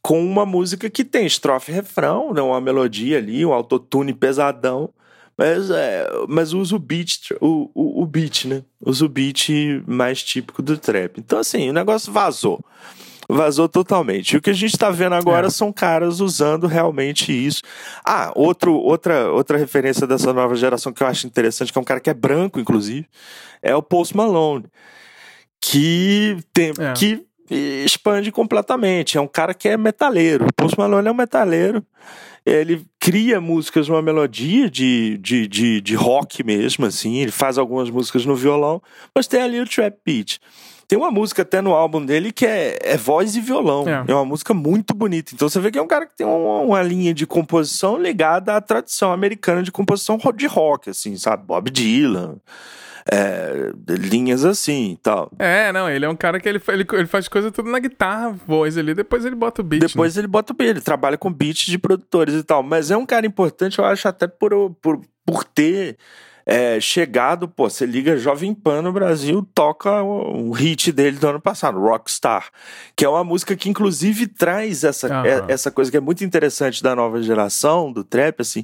com uma música que tem estrofe e refrão, né? uma melodia ali, um autotune pesadão, mas, é, mas usa o beat, o, o, o beat, né? Usa o beat mais típico do trap. Então, assim, o negócio vazou. Vazou totalmente. E o que a gente está vendo agora é. são caras usando realmente isso. Ah, outro, outra, outra referência dessa nova geração que eu acho interessante, que é um cara que é branco, inclusive, é o Post Malone. Que tem. É. Que expande completamente. É um cara que é metaleiro. O Post Malone é um metaleiro. Ele cria músicas numa melodia de, de, de, de rock mesmo, assim. Ele faz algumas músicas no violão, mas tem ali o trap beat. Tem uma música até no álbum dele que é, é voz e violão. É. é uma música muito bonita. Então você vê que é um cara que tem uma, uma, linha de composição ligada à tradição americana de composição de rock, assim, sabe? Bob Dylan. É, linhas assim e tal. É, não, ele é um cara que ele, ele, ele faz coisa tudo na guitarra, voz ali, depois ele bota o beat. Depois né? ele bota o beat, ele trabalha com beats de produtores e tal. Mas é um cara importante, eu acho, até por, por, por ter é, chegado, pô, você liga Jovem Pan no Brasil, toca o, o, hit dele do ano passado, Rockstar, que é uma música que inclusive traz essa, uhum. é, essa coisa que é muito interessante da nova geração, do trap, assim,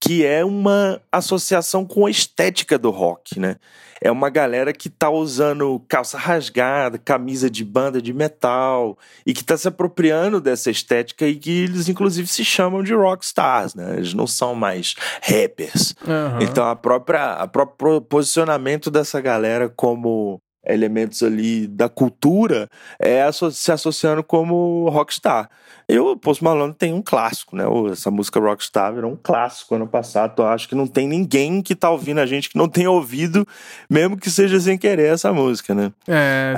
que é uma associação com a estética do rock, né? É uma galera que tá usando calça rasgada, camisa de banda de metal, e que tá se apropriando dessa estética e que eles, inclusive, se chamam de rockstars, né? Eles não são mais rappers. Uhum. Então, a própria, a próprio posicionamento dessa galera como elementos ali da cultura é, se associando como rockstar. E o Post Malone tem um clássico, né? Essa música Rockstar virou um clássico ano passado. Eu acho que não tem ninguém que tá ouvindo a gente que não tenha ouvido, mesmo que seja sem querer, essa música, né? É,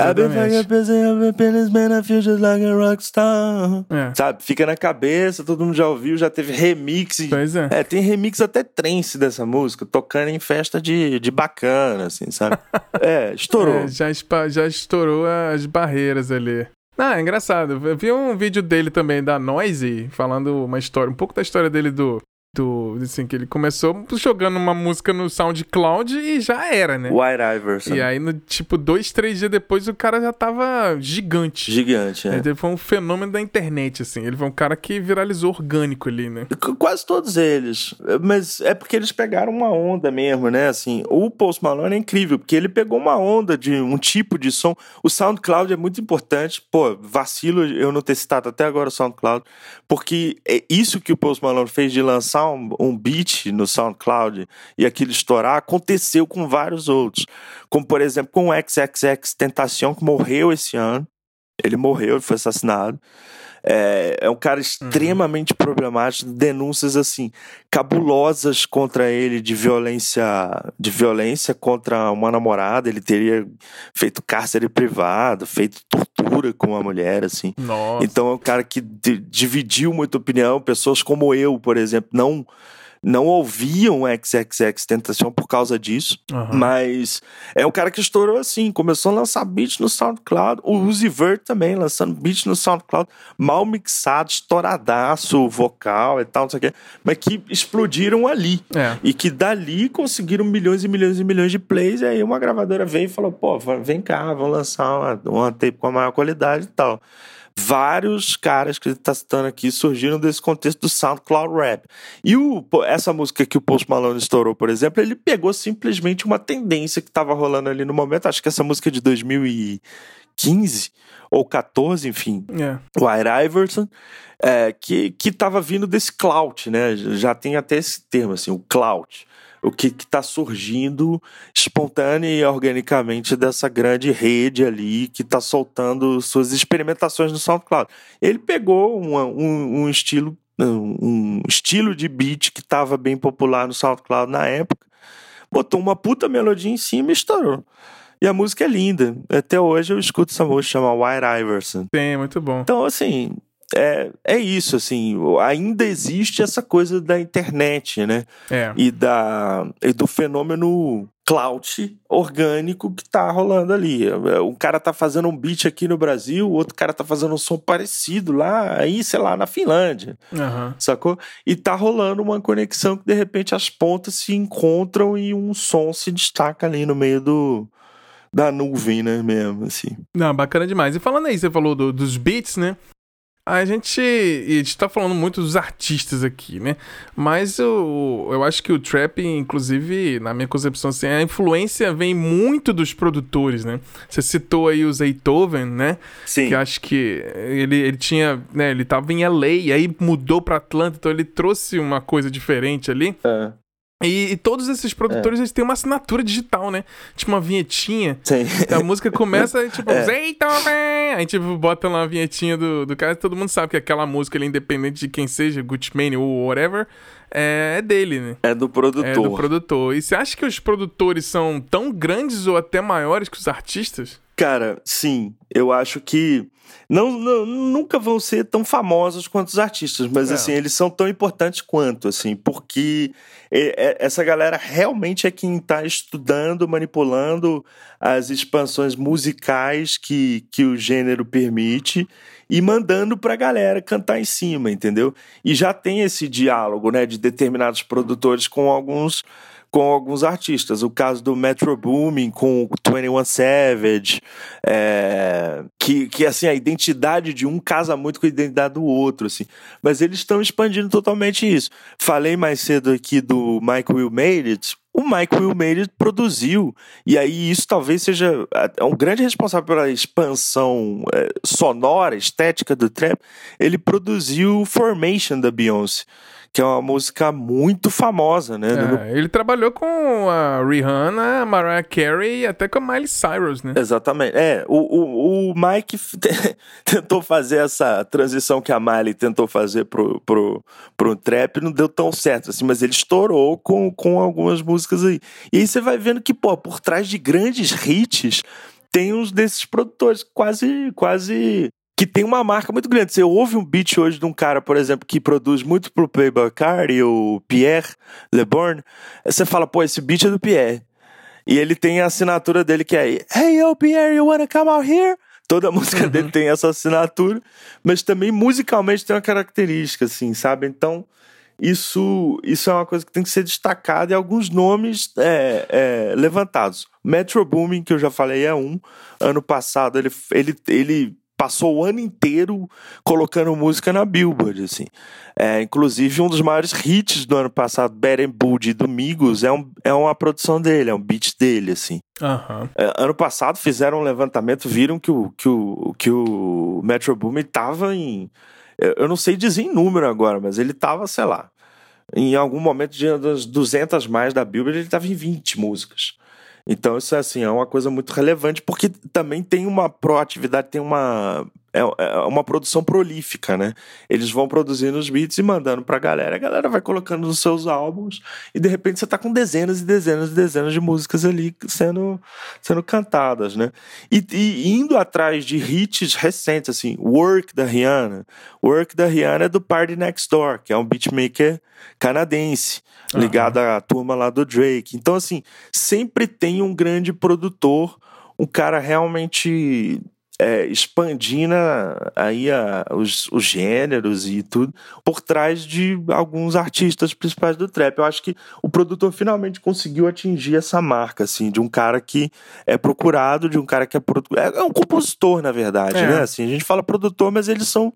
é. Sabe? Fica na cabeça, todo mundo já ouviu, já teve remix. Pois é. É, tem remix até trance dessa música, tocando em festa de, de bacana, assim, sabe? é, estourou. É, já, já estourou as barreiras ali. Ah, é engraçado. Eu vi um vídeo dele também da Noise, falando uma história, um pouco da história dele do do. Assim, que ele começou jogando uma música no SoundCloud e já era, né? White Iverson. E aí, no, tipo, dois, três dias depois, o cara já tava gigante. Gigante, é. Ele foi um fenômeno da internet, assim. Ele foi um cara que viralizou orgânico ali, né? Quase todos eles. Mas é porque eles pegaram uma onda mesmo, né? Assim, o Post Malone é incrível, porque ele pegou uma onda de um tipo de som. O SoundCloud é muito importante. Pô, vacilo eu não ter citado até agora o SoundCloud, porque é isso que o Post Malone fez de lançar um, um beat no SoundCloud e aquilo estourar, aconteceu com vários outros. Como, por exemplo, com o XXX Tentacion, que morreu esse ano. Ele morreu, ele foi assassinado. É, é um cara extremamente uhum. problemático, denúncias assim cabulosas contra ele de violência, de violência contra uma namorada. Ele teria feito cárcere privado, feito tortura com uma mulher, assim. Nossa. Então é um cara que dividiu muita opinião. Pessoas como eu, por exemplo, não não ouviam XXX Tentação por causa disso, uhum. mas é um cara que estourou assim, começou a lançar beats no SoundCloud, o Uzi Vert também lançando beats no SoundCloud, mal mixado, estouradaço, vocal e tal, não sei o quê, mas que explodiram ali, é. e que dali conseguiram milhões e milhões e milhões de plays, e aí uma gravadora veio e falou, pô, vem cá, vamos lançar uma, uma tape com a maior qualidade e tal vários caras que ele está citando aqui surgiram desse contexto do SoundCloud Rap. E o, essa música que o Post Malone estourou, por exemplo, ele pegou simplesmente uma tendência que estava rolando ali no momento. Acho que essa música é de 2015 ou 14, enfim. Yeah. O White Iverson, é, que, que tava vindo desse clout, né? Já tem até esse termo, assim, o clout o que está surgindo espontânea e organicamente dessa grande rede ali que está soltando suas experimentações no SoundCloud. Ele pegou uma, um, um, estilo um estilo de beat que estava bem popular no SoundCloud na época, botou uma puta melodia em cima e estourou. E a música é linda. Até hoje eu escuto essa música, chama White Iverson. Tem, muito bom. Então, assim, é, é isso, assim, ainda existe essa coisa da internet, né? É. E, da, e do fenômeno clout orgânico que tá rolando ali. Um cara tá fazendo um beat aqui no Brasil, o outro cara tá fazendo um som parecido lá, aí, sei lá, na Finlândia. Uhum. Sacou? E tá rolando uma conexão que de repente as pontas se encontram e um som se destaca ali no meio do, da nuvem, né, mesmo, assim. Não, bacana demais. E falando aí, você falou do, dos beats, né? A gente, a gente tá falando muito dos artistas aqui, né? Mas eu, eu acho que o trap, inclusive, na minha concepção, assim, a influência vem muito dos produtores, né? Você citou aí o Zaytoven, né? Sim. Que acho que ele, ele tinha, né? Ele tava em LA e aí mudou pra Atlanta, então ele trouxe uma coisa diferente ali. É. E, e, todos esses produtores, é. eles têm uma assinatura digital, né? Tipo uma vinhetinha. Sim. A música começa e tipo, é. Aí tipo, bota lá a vinhetinha do, do cara e todo mundo sabe que aquela música, ali, independente de quem seja, Gucci ou whatever, é, é dele, né? É do produtor. É do produtor. E você acha que os produtores são tão grandes ou até maiores que os artistas? Cara, sim. Eu acho que não, não, nunca vão ser tão famosos quanto os artistas, mas é. assim, eles são tão importantes quanto, assim, porque essa galera realmente é quem está estudando, manipulando as expansões musicais que, que o gênero permite e mandando pra galera cantar em cima, entendeu? E já tem esse diálogo, né, de determinados produtores com alguns com alguns artistas. O caso do Metro Booming com o 21 Savage, é, que, que assim, a identidade de um casa muito com a identidade do outro, assim. Mas eles estão expandindo totalmente isso. Falei mais cedo aqui do Mike Will Made It, o Mike Will Made produziu. E aí isso talvez seja é, um grande responsável pela expansão é, sonora, estética do trap. Ele produziu Formation da Beyoncé que é uma música muito famosa, né? É, ele trabalhou com a Rihanna, a Mariah Carey e até com a Miley Cyrus, né? Exatamente. É, o, o, o Mike tentou fazer essa transição que a Miley tentou fazer pro, pro, pro trap, não deu tão certo, assim, mas ele estourou com, com algumas músicas aí. E aí você vai vendo que, pô, por trás de grandes hits tem uns desses produtores quase quase que tem uma marca muito grande. Você ouve um beat hoje de um cara, por exemplo, que produz muito pro Playboy Card, o Pierre LeBorn, você fala, pô, esse beat é do Pierre. E ele tem a assinatura dele que é Hey, yo, Pierre, you wanna come out here? Toda música uhum. dele tem essa assinatura, mas também musicalmente tem uma característica, assim, sabe? Então, isso, isso é uma coisa que tem que ser destacada e alguns nomes é, é, levantados. Metro Booming, que eu já falei, é um. Ano passado ele, ele, ele passou o ano inteiro colocando música na Billboard, assim. É, inclusive, um dos maiores hits do ano passado, Bad and Bougie, do Migos, é, um, é uma produção dele, é um beat dele, assim. Uhum. É, ano passado fizeram um levantamento, viram que o, que o, que o Metro Boomin tava em... Eu não sei dizer em número agora, mas ele tava, sei lá, em algum momento de das 200 mais da Billboard, ele tava em 20 músicas. Então, isso é assim, é uma coisa muito relevante, porque também tem uma proatividade, tem uma. É, é uma produção prolífica, né? Eles vão produzindo os beats e mandando pra galera, a galera vai colocando nos seus álbuns, e de repente você tá com dezenas e dezenas e dezenas de músicas ali sendo, sendo cantadas, né? E, e indo atrás de hits recentes, assim, Work da Rihanna. Work da Rihanna é do Party Next Door, que é um beatmaker canadense ligado à turma lá do Drake. Então, assim, sempre tem um grande produtor, um cara realmente é, expandindo aí a, os, os gêneros e tudo por trás de alguns artistas principais do trap. Eu acho que o produtor finalmente conseguiu atingir essa marca, assim, de um cara que é procurado, de um cara que é, é, é um compositor, na verdade, é. né? Assim, a gente fala produtor, mas eles são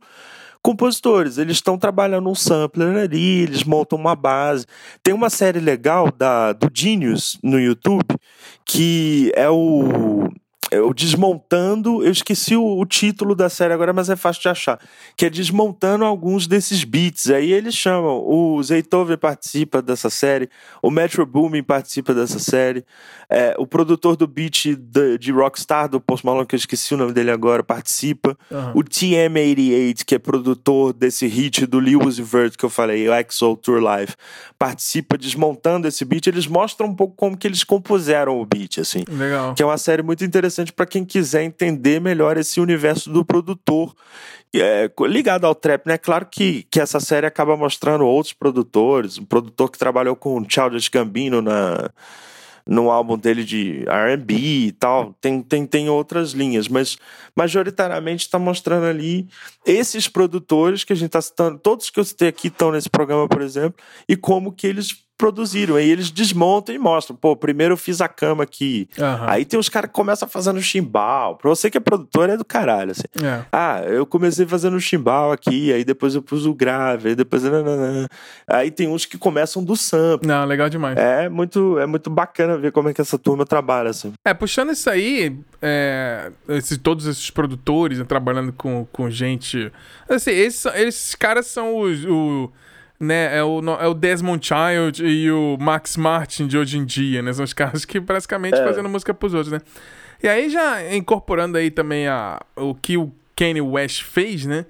compositores, eles estão trabalhando um sampler ali, eles montam uma base. Tem uma série legal da, do Genius no YouTube que é o eu desmontando, eu esqueci o, o, título da série agora, mas é fácil de achar, que é desmontando alguns desses beats. Aí eles chamam, o Zaytoven participa dessa série, o Metro Boomin participa dessa série, é, o produtor do beat de, de, Rockstar, do Post Malone, que eu esqueci o nome dele agora, participa, uhum. o TM88, que é produtor desse hit do Lewis Vert que eu falei, o XO Tour Live, participa desmontando esse beat, eles mostram um pouco como que eles compuseram o beat, assim. Legal. Que é uma série muito interessante interessante para quem quiser entender melhor esse universo do produtor. É, ligado ao trap, né? Claro que, que essa série acaba mostrando outros produtores, um produtor que trabalhou com o Childish Gambino na no álbum dele de R&B e tal, tem, tem, tem outras linhas, mas majoritariamente está mostrando ali esses produtores que a gente está citando, todos que eu citei aqui estão nesse programa, por exemplo, e como que eles produziram. Aí eles desmontam e mostram. Pô, primeiro eu fiz a cama aqui. Uhum. Aí tem os caras que começam fazendo chimbal. Pra você que é produtor, é do caralho, assim. É. Ah, eu comecei fazendo chimbal aqui, aí depois eu pus o grave, aí depois... Aí tem uns que começam do sample. Não, legal demais. É muito, é muito bacana ver como é que essa turma trabalha, assim. É, puxando isso aí, é, esse, todos esses produtores né, trabalhando com, com gente... Assim, esses, esses caras são os... os né, é o, é o Desmond Child e o Max Martin de hoje em dia, né? São os caras que praticamente é. fazendo música pros outros, né? E aí já incorporando aí também a, o que o Kanye West fez, né?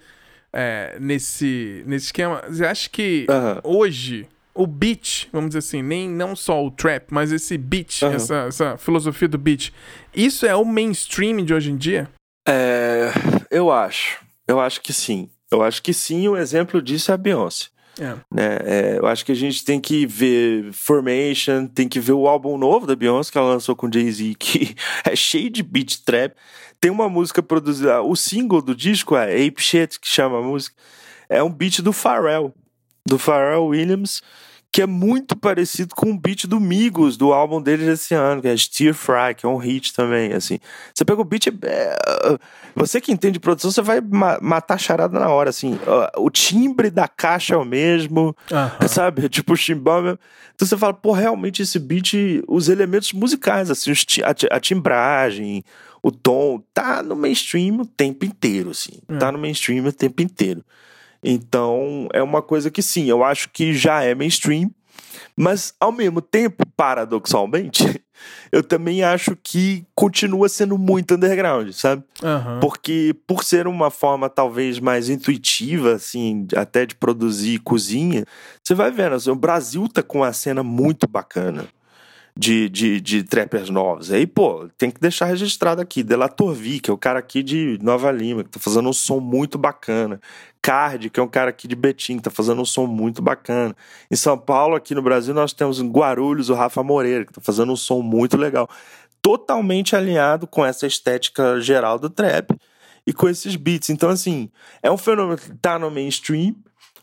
É, nesse, nesse esquema. Você acha que hoje o beat, vamos dizer assim, nem não só o trap, mas esse beat, uhum. essa, essa filosofia do beat, isso é o mainstream de hoje em dia? É, eu acho. Eu acho que sim. Eu acho que sim, o exemplo disso é a Beyoncé. É. Né? É, eu acho que a gente tem que ver Formation, tem que ver o álbum novo da Beyoncé que ela lançou com Jay-Z, que é cheio de beat trap. Tem uma música produzida, o single do disco é Ape Shit, que chama a música. É um beat do Pharrell, do Pharrell Williams, que é muito parecido com o beat do Migos, do álbum deles desse ano, que é Stir Fry, que é um hit também, assim. Você pega o beat, é, você que entende produção, você vai ma matar a charada na hora, assim. O timbre da caixa é o mesmo, sabe? Tipo o chimbal mesmo. Então você fala, pô, realmente esse beat, os elementos musicais, assim, a, timbragem, o tom, tá no mainstream o tempo inteiro, assim. É. Tá no mainstream o tempo inteiro. Então, é uma coisa que sim, eu acho que já é mainstream, mas ao mesmo tempo, paradoxalmente, eu também acho que continua sendo muito underground, sabe? Uhum. Porque por ser uma forma talvez mais intuitiva, assim, até de produzir cozinha, você vai vendo, assim, o Brasil tá com uma cena muito bacana de, de, de trappers novos. Aí, pô, tem que deixar registrado aqui. Delator V, que é o cara aqui de Nova Lima, que tá fazendo um som muito bacana. Card, que é um cara aqui de Betim, que tá fazendo um som muito bacana. Em São Paulo, aqui no Brasil, nós temos em Guarulhos o Rafa Moreira, que tá fazendo um som muito legal. Totalmente alinhado com essa estética geral do trap e com esses beats. Então, assim, é um fenômeno que tá no mainstream,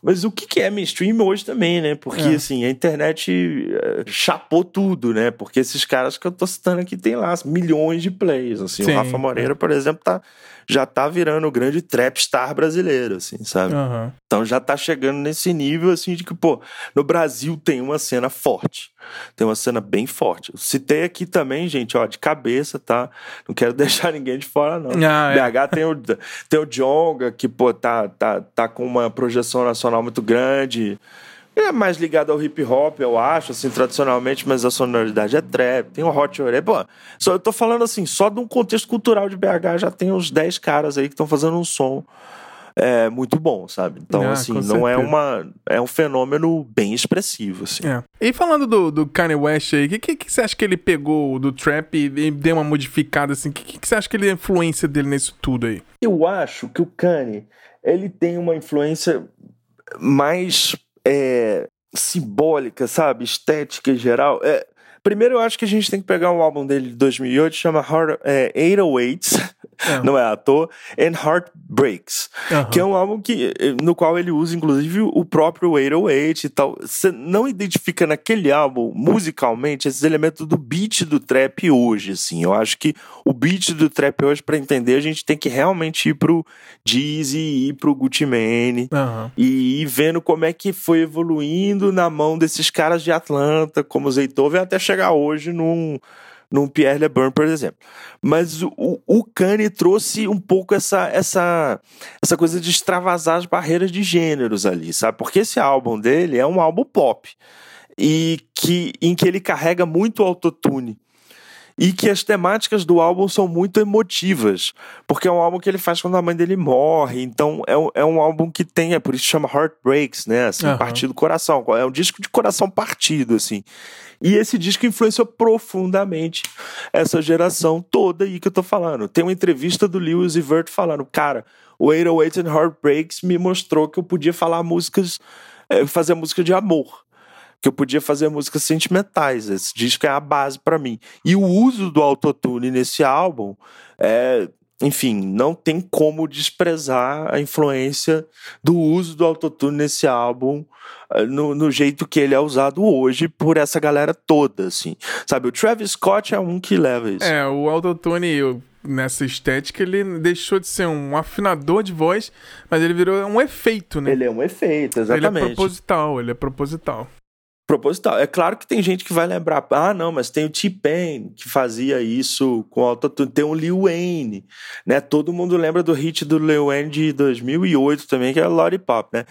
mas o que, é mainstream hoje também, né? Porque, é. assim, a internet uh, chapou tudo, né? Porque esses caras que eu tô citando aqui tem lá milhões de plays, assim. Sim, o Rafa Moreira, por exemplo, tá já tá virando o grande trap star brasileiro, assim, sabe? Uhum. Então já tá chegando nesse nível, assim, de que, pô, no Brasil tem uma cena forte. Tem uma cena bem forte. Eu citei aqui também, gente, ó, de cabeça, tá? Não quero deixar ninguém de fora, não. Ah, BH é. tem, o, tem o Jonga, que, pô, tá, tá, tá com uma projeção nacional muito grande. Ele é mais ligado ao hip hop, eu acho, assim, tradicionalmente, mas a sonoridade é trap. Tem o Hot Oré. Pô, só, eu tô falando assim, só de um contexto cultural de BH já tem uns 10 caras aí que estão fazendo um som é, muito bom, sabe? Então, ah, assim, não é uma. É um fenômeno bem expressivo, assim. É. E falando do, do Kanye West aí, o que, que, que, você acha que ele pegou do trap e, e deu uma modificada, assim? O que, que, você acha que ele é a influência dele nisso tudo aí? Eu acho que o Kanye, ele tem uma influência mais é, simbólica, sabe? Estética em geral. É, primeiro, eu acho que a gente tem que pegar um álbum dele de 2008, chama Heart, é, 808, é. não é à toa, and Heartbreaks, uhum. que é um álbum que, no qual ele usa, inclusive, o próprio 808 e tal. Você não identifica naquele álbum, musicalmente, esses elementos do beat do trap hoje, assim. Eu acho que o beat do trap hoje, para entender, a gente tem que realmente ir pro Jeezy, ir pro Gucci Mane, uhum. e ir vendo como é que foi evoluindo na mão desses caras de Atlanta, como o Zaytoven, até chegar hoje num num Pierre LeBrun, por exemplo. Mas o, o Kanye trouxe um pouco essa, essa, essa coisa de extravasar as barreiras de gêneros ali, sabe? Porque esse álbum dele é um álbum pop e que em que ele carrega muito autotune e que as temáticas do álbum são muito emotivas, porque é um álbum que ele faz quando a mãe dele morre, então é um, é um álbum que tem, é por isso que chama Heartbreaks, né, assim, uhum. partir do coração, é um disco de coração partido, assim. E esse disco influenciou profundamente essa geração toda aí que eu tô falando. Tem uma entrevista do Lewis e Vert falando, cara, o 808 and Heartbreaks me mostrou que eu podia falar músicas, eh, fazer música de amor que eu podia fazer músicas sentimentais. Esse disco é a base para mim. E o uso do autotune nesse álbum é, enfim, não tem como desprezar a influência do uso do autotune nesse álbum eh, no, no, jeito que ele é usado hoje por essa galera toda, assim. Sabe, o Travis Scott é um que leva isso. É, o autotune nessa estética, ele deixou de ser um afinador de voz, mas ele virou um efeito, né? Ele é um efeito, exatamente. Ele é proposital, ele é proposital proposital. É claro que tem gente que vai lembrar, ah, não, mas tem o T-Pain que fazia isso com autotune, tem o Lil Wayne, né? Todo mundo lembra do hit do Lil Wayne de 2008 também, que é Lollipop, né?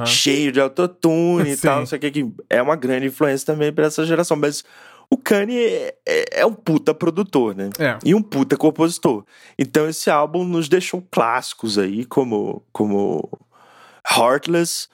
Uhum. Cheio de autotune e tal, não sei o que, que é uma grande influência também para essa geração, mas o Kanye é, é, é, um puta produtor, né? É. E um puta compositor. Então esse álbum nos deixou clássicos aí, como, como Heartless,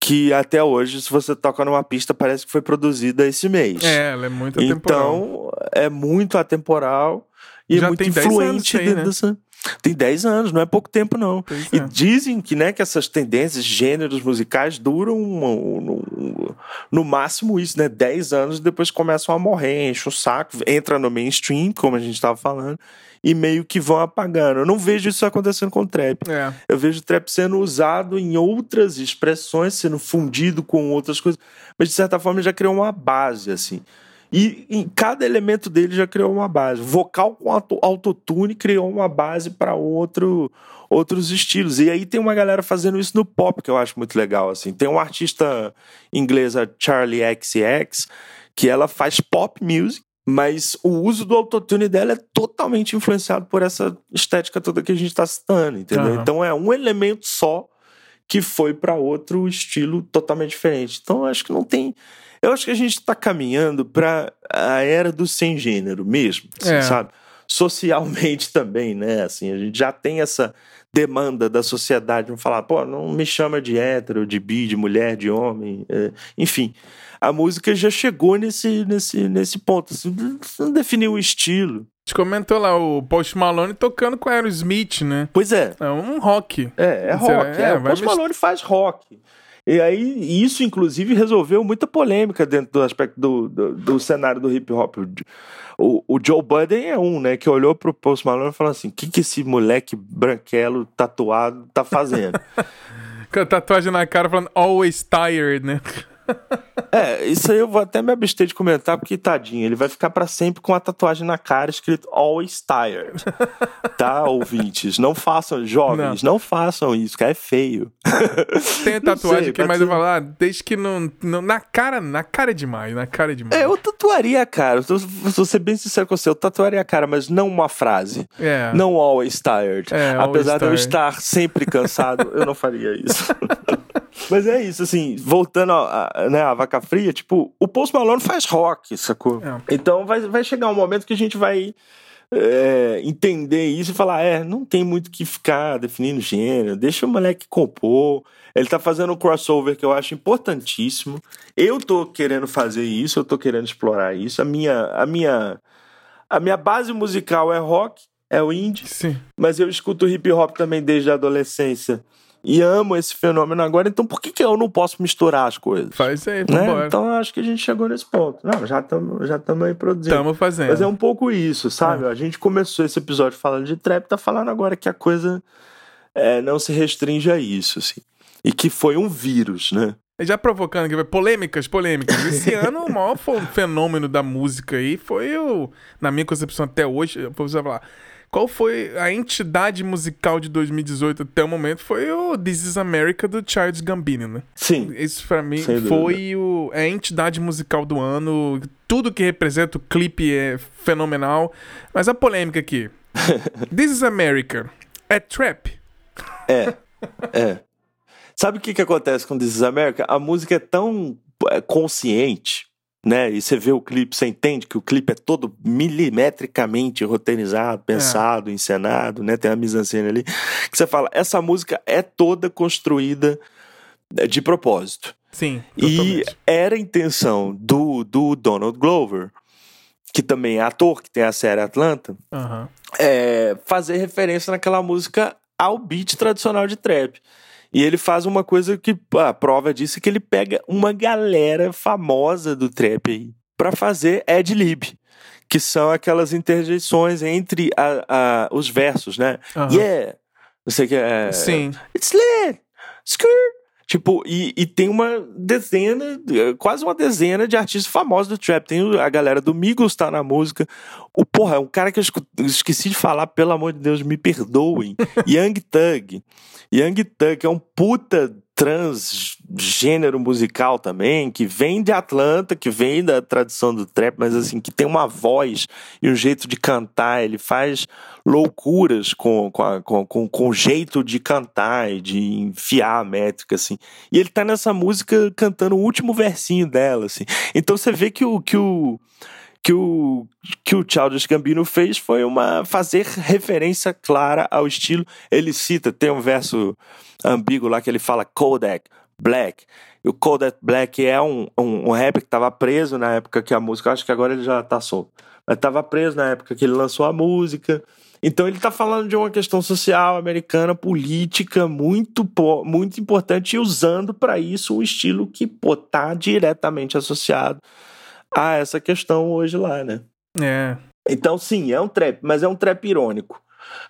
que até hoje, se você toca numa pista, parece que foi produzida esse mês. É, ela é muito atemporal. Então, é muito atemporal e Já é muito tem 10 influente aí, né? dessa. Tem 10 anos, não é pouco tempo, não. E é. dizem que, né, que essas tendências, gêneros musicais duram um- no, no máximo isso, né? 10 anos depois começam a morrer, enche o saco, entra no mainstream, como a gente estava falando, e meio que vão apagando. Eu não vejo isso acontecendo com o trap. É. Eu vejo o trap sendo usado em outras expressões, sendo fundido com outras coisas, mas de certa forma já criou uma base, assim. E em cada elemento dele já criou uma base. Vocal com auto- autotune criou uma base para outro, outros estilos. E aí tem uma galera fazendo isso no pop, que eu acho muito legal, assim. Tem uma artista inglesa, Charlie XCX, que ela faz pop music, mas o uso do autotune dela é totalmente influenciado por essa estética toda que a gente está citando, entendeu? Aham. Então é um elemento só que foi para outro estilo totalmente diferente. Então eu acho que não tem. Eu acho que a gente está caminhando para a era do sem gênero mesmo, assim, É. sabe? Socialmente também, né? Assim, a gente já tem essa demanda da sociedade de falar, pô, não me chama de hétero, de bi, de mulher, de homem, é, enfim. A música já chegou nesse, nesse, nesse ponto. Assim, não definiu o estilo. A gente comentou lá o Post Malone tocando com Aerosmith, né? Pois é, É um rock. É, é rock. é, É, o Post Malone faz rock. E aí, isso, inclusive, resolveu muita polêmica dentro do aspecto do, do, do cenário do hip hop. O, o Joe Budden é um, né, que olhou pro Post Malone e falou assim: o que, que esse moleque branquelo, tatuado, tá fazendo? Com a tatuagem na cara falando always tired, né? É, isso aí eu vou até me abster de comentar, porque tadinho, ele vai ficar pra sempre com a tatuagem na cara escrito Always Tired. tá, ouvintes? Não façam, jovens, não, façam isso, cara, é feio. Tem a Não tatuagem sei, aqui, mas ser. eu falo, ah, desde que não, não. Na cara, na cara é demais, na cara é demais. É, eu tatuaria a cara. Eu Vou ser bem sincero com você, eu tatuaria a cara, mas não uma frase. É. Não always tired. É, always Apesar de eu tired. estar sempre cansado, eu não faria isso. mas é isso, assim, voltando a, a- né, à vaca fria, tipo, o Post Malone faz rock, sacou? É. Então vai, vai chegar um momento que a gente vai é, entender isso e falar: é, não tem muito que ficar definindo gênero, deixa o moleque compor. Ele tá fazendo um crossover que eu acho importantíssimo. Eu tô querendo fazer isso, eu tô querendo explorar isso. A minha, a minha, a minha base musical é rock, é o indie, Sim. mas eu escuto hip hop também desde a adolescência. E amo esse fenômeno agora, então por que, que eu não posso misturar as coisas? Faz aí, Né? Então acho que a gente chegou nesse ponto. Não, já estamos já tamo aí produzindo. Tamo fazendo. Mas é um pouco isso, sabe? A gente começou esse episódio falando de trap, tá falando agora que a coisa é, não se restringe a isso, assim. E que foi um vírus, né? Já provocando aqui, polêmicas, polêmicas. Esse ano, o maior fenômeno da música aí foi o, na minha concepção até hoje, eu vou falar, qual foi a entidade musical de 2018 até o momento? Foi o This Is America do Charles Gambino, né? Sim. Isso pra mim foi o, é a entidade musical do ano. Tudo que representa o clipe é fenomenal. Mas a polêmica aqui. This is America. É trap? É. É. Sabe o que, que acontece com This is America? A música é tão é, consciente, né? E você vê o clipe, você entende que o clipe é todo milimetricamente roteirizado, pensado, encenado, né? Tem a mise-en-scène ali. Que você fala, essa música é toda construída é, de propósito. Sim, E totalmente. era a intenção do, do Donald Glover, que também é ator, que tem a série Atlanta, Aham. é, fazer referência naquela música ao beat tradicional de trap. E ele faz uma coisa que a prova disso é que ele pega uma galera famosa do trap aí pra fazer ad lib, que são aquelas interjeições entre a- a- os versos, né? Aham. Yeah, não sei o que é. Sim. It's lit, skirt. Tipo, e, e tem uma dezena, quase uma dezena de artistas famosos do trap. Tem a galera do Migos tá na música. O porra, é um cara que eu esqueci de falar, pelo amor de Deus, me perdoem. Young Thug. Young Thug é um puta transgênero musical também, que vem de Atlanta, que vem da tradição do trap, mas assim, que tem uma voz e um jeito de cantar. Ele faz loucuras com, com, com, com, com o jeito de cantar e de enfiar a métrica, assim. E ele tá nessa música cantando o último versinho dela, assim. Então você vê que o, que o, que o, que o Childish Gambino fez foi uma fazer referência clara ao estilo. Ele cita, tem um verso ambíguo lá que ele fala Kodak, Black. E o Kodak Black é um, um, um rapper que tava preso na época que a música, acho que agora ele já tá solto, mas tava preso na época que ele lançou a música. Então ele tá falando de uma questão social americana, política, muito, muito importante, e usando para isso um estilo que pô, tá diretamente associado a essa questão hoje lá, né? É. Então, sim, é um trap, mas é um trap irônico.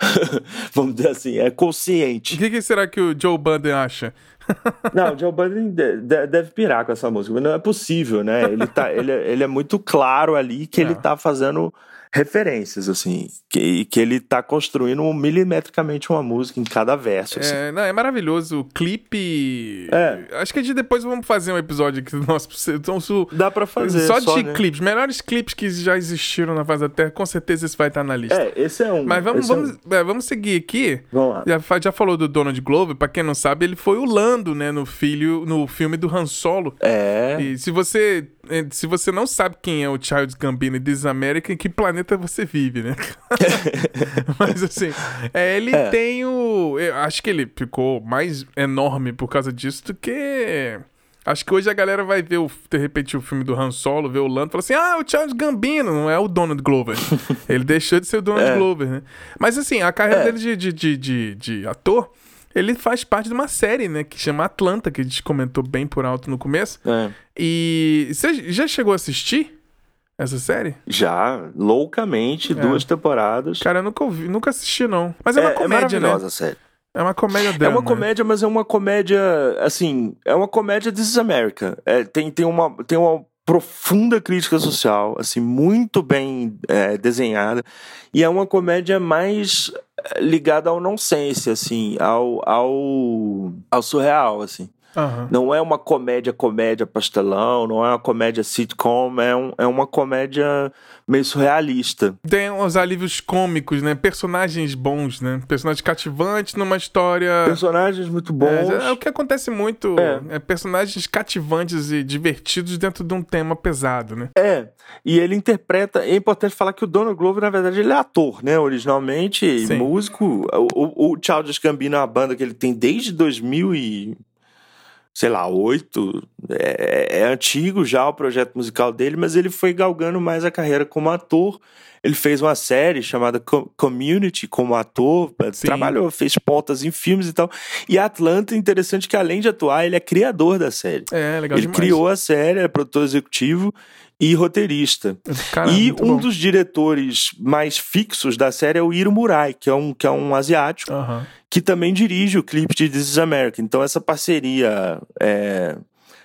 Vamos dizer assim, é consciente. O que, que, será que o Joe Budden acha? Não, o Joe Budden deve pirar com essa música, não é possível, né? Ele, tá, ele, é, ele é muito claro ali que é. ele tá fazendo referências, assim, que, que ele tá construindo milimetricamente uma música em cada verso. Assim. É, não, é maravilhoso. O clipe. É. Acho que a gente depois vamos fazer um episódio aqui do nosso. Então, su... Dá pra fazer. Só de só, né? clipes. Melhores clipes que já existiram na Faz da Terra, com certeza esse vai estar na lista. É, esse é um. Mas vamos, vamos, é um. é, vamos seguir aqui. Vamos lá. Já, já falou do Donald Glover, pra quem não sabe, ele foi o Lando, né, no filho, no filme do Han Solo. É. E se você é, se você não sabe quem é o Charles Gambino e This America, em que planeta você vive, né? Mas assim, é, ele é. tem o. Eu acho que ele ficou mais enorme por causa disso do que. Acho que hoje a galera vai ver, o, de repente, o filme do Han Solo, ver o Lando e falar assim: ah, o Charles Gambino, não é o Donald Glover. ele deixou de ser o Donald é. Glover, né? Mas assim, a carreira é. dele de, de, de, de, de ator ele faz parte de uma série, né? Que chama Atlanta, que a gente comentou bem por alto no começo. É. E você já chegou a assistir essa série? Já, loucamente, é. duas temporadas. Cara, eu nunca ouvi, nunca assisti, não. Mas é, uma é, comédia, é maravilhosa né? a série. É uma comédia drama. É uma comédia, mas é uma comédia, assim, é uma comédia This is America. É, tem, tem, uma, tem uma profunda crítica social, assim, muito bem é, desenhada. E é uma comédia mais é, ligada ao nonsense, assim, ao, ao, ao surreal, assim. Uhum. Não é uma comédia, comédia pastelão, não é uma comédia sitcom, é, um, é uma comédia meio surrealista. Tem uns alívios cômicos, né? Personagens bons, né? Personagens cativantes numa história. Personagens muito bons. É, é o que acontece muito. É. é. personagens cativantes e divertidos dentro de um tema pesado, né? É. E ele interpreta. É importante falar que o Donald Glover, na verdade, ele é ator, né? Originalmente, Sim. músico. O, o, o Charles Gambino é uma banda que ele tem desde 2000 e sei lá, oito. É, é, antigo já o projeto musical dele, mas ele foi galgando mais a carreira como ator. Ele fez uma série chamada Community como ator, Sim. trabalhou, fez pontas em filmes e tal. E Atlanta, interessante que além de atuar, ele é criador da série. É, legal Ele demais. criou a série, é produtor executivo e roteirista. Caramba, e um bom. dos diretores mais fixos da série é o Iro Murai, que é um, que é um asiático, uhum. que também dirige o clipe de This is America. Então essa parceria é,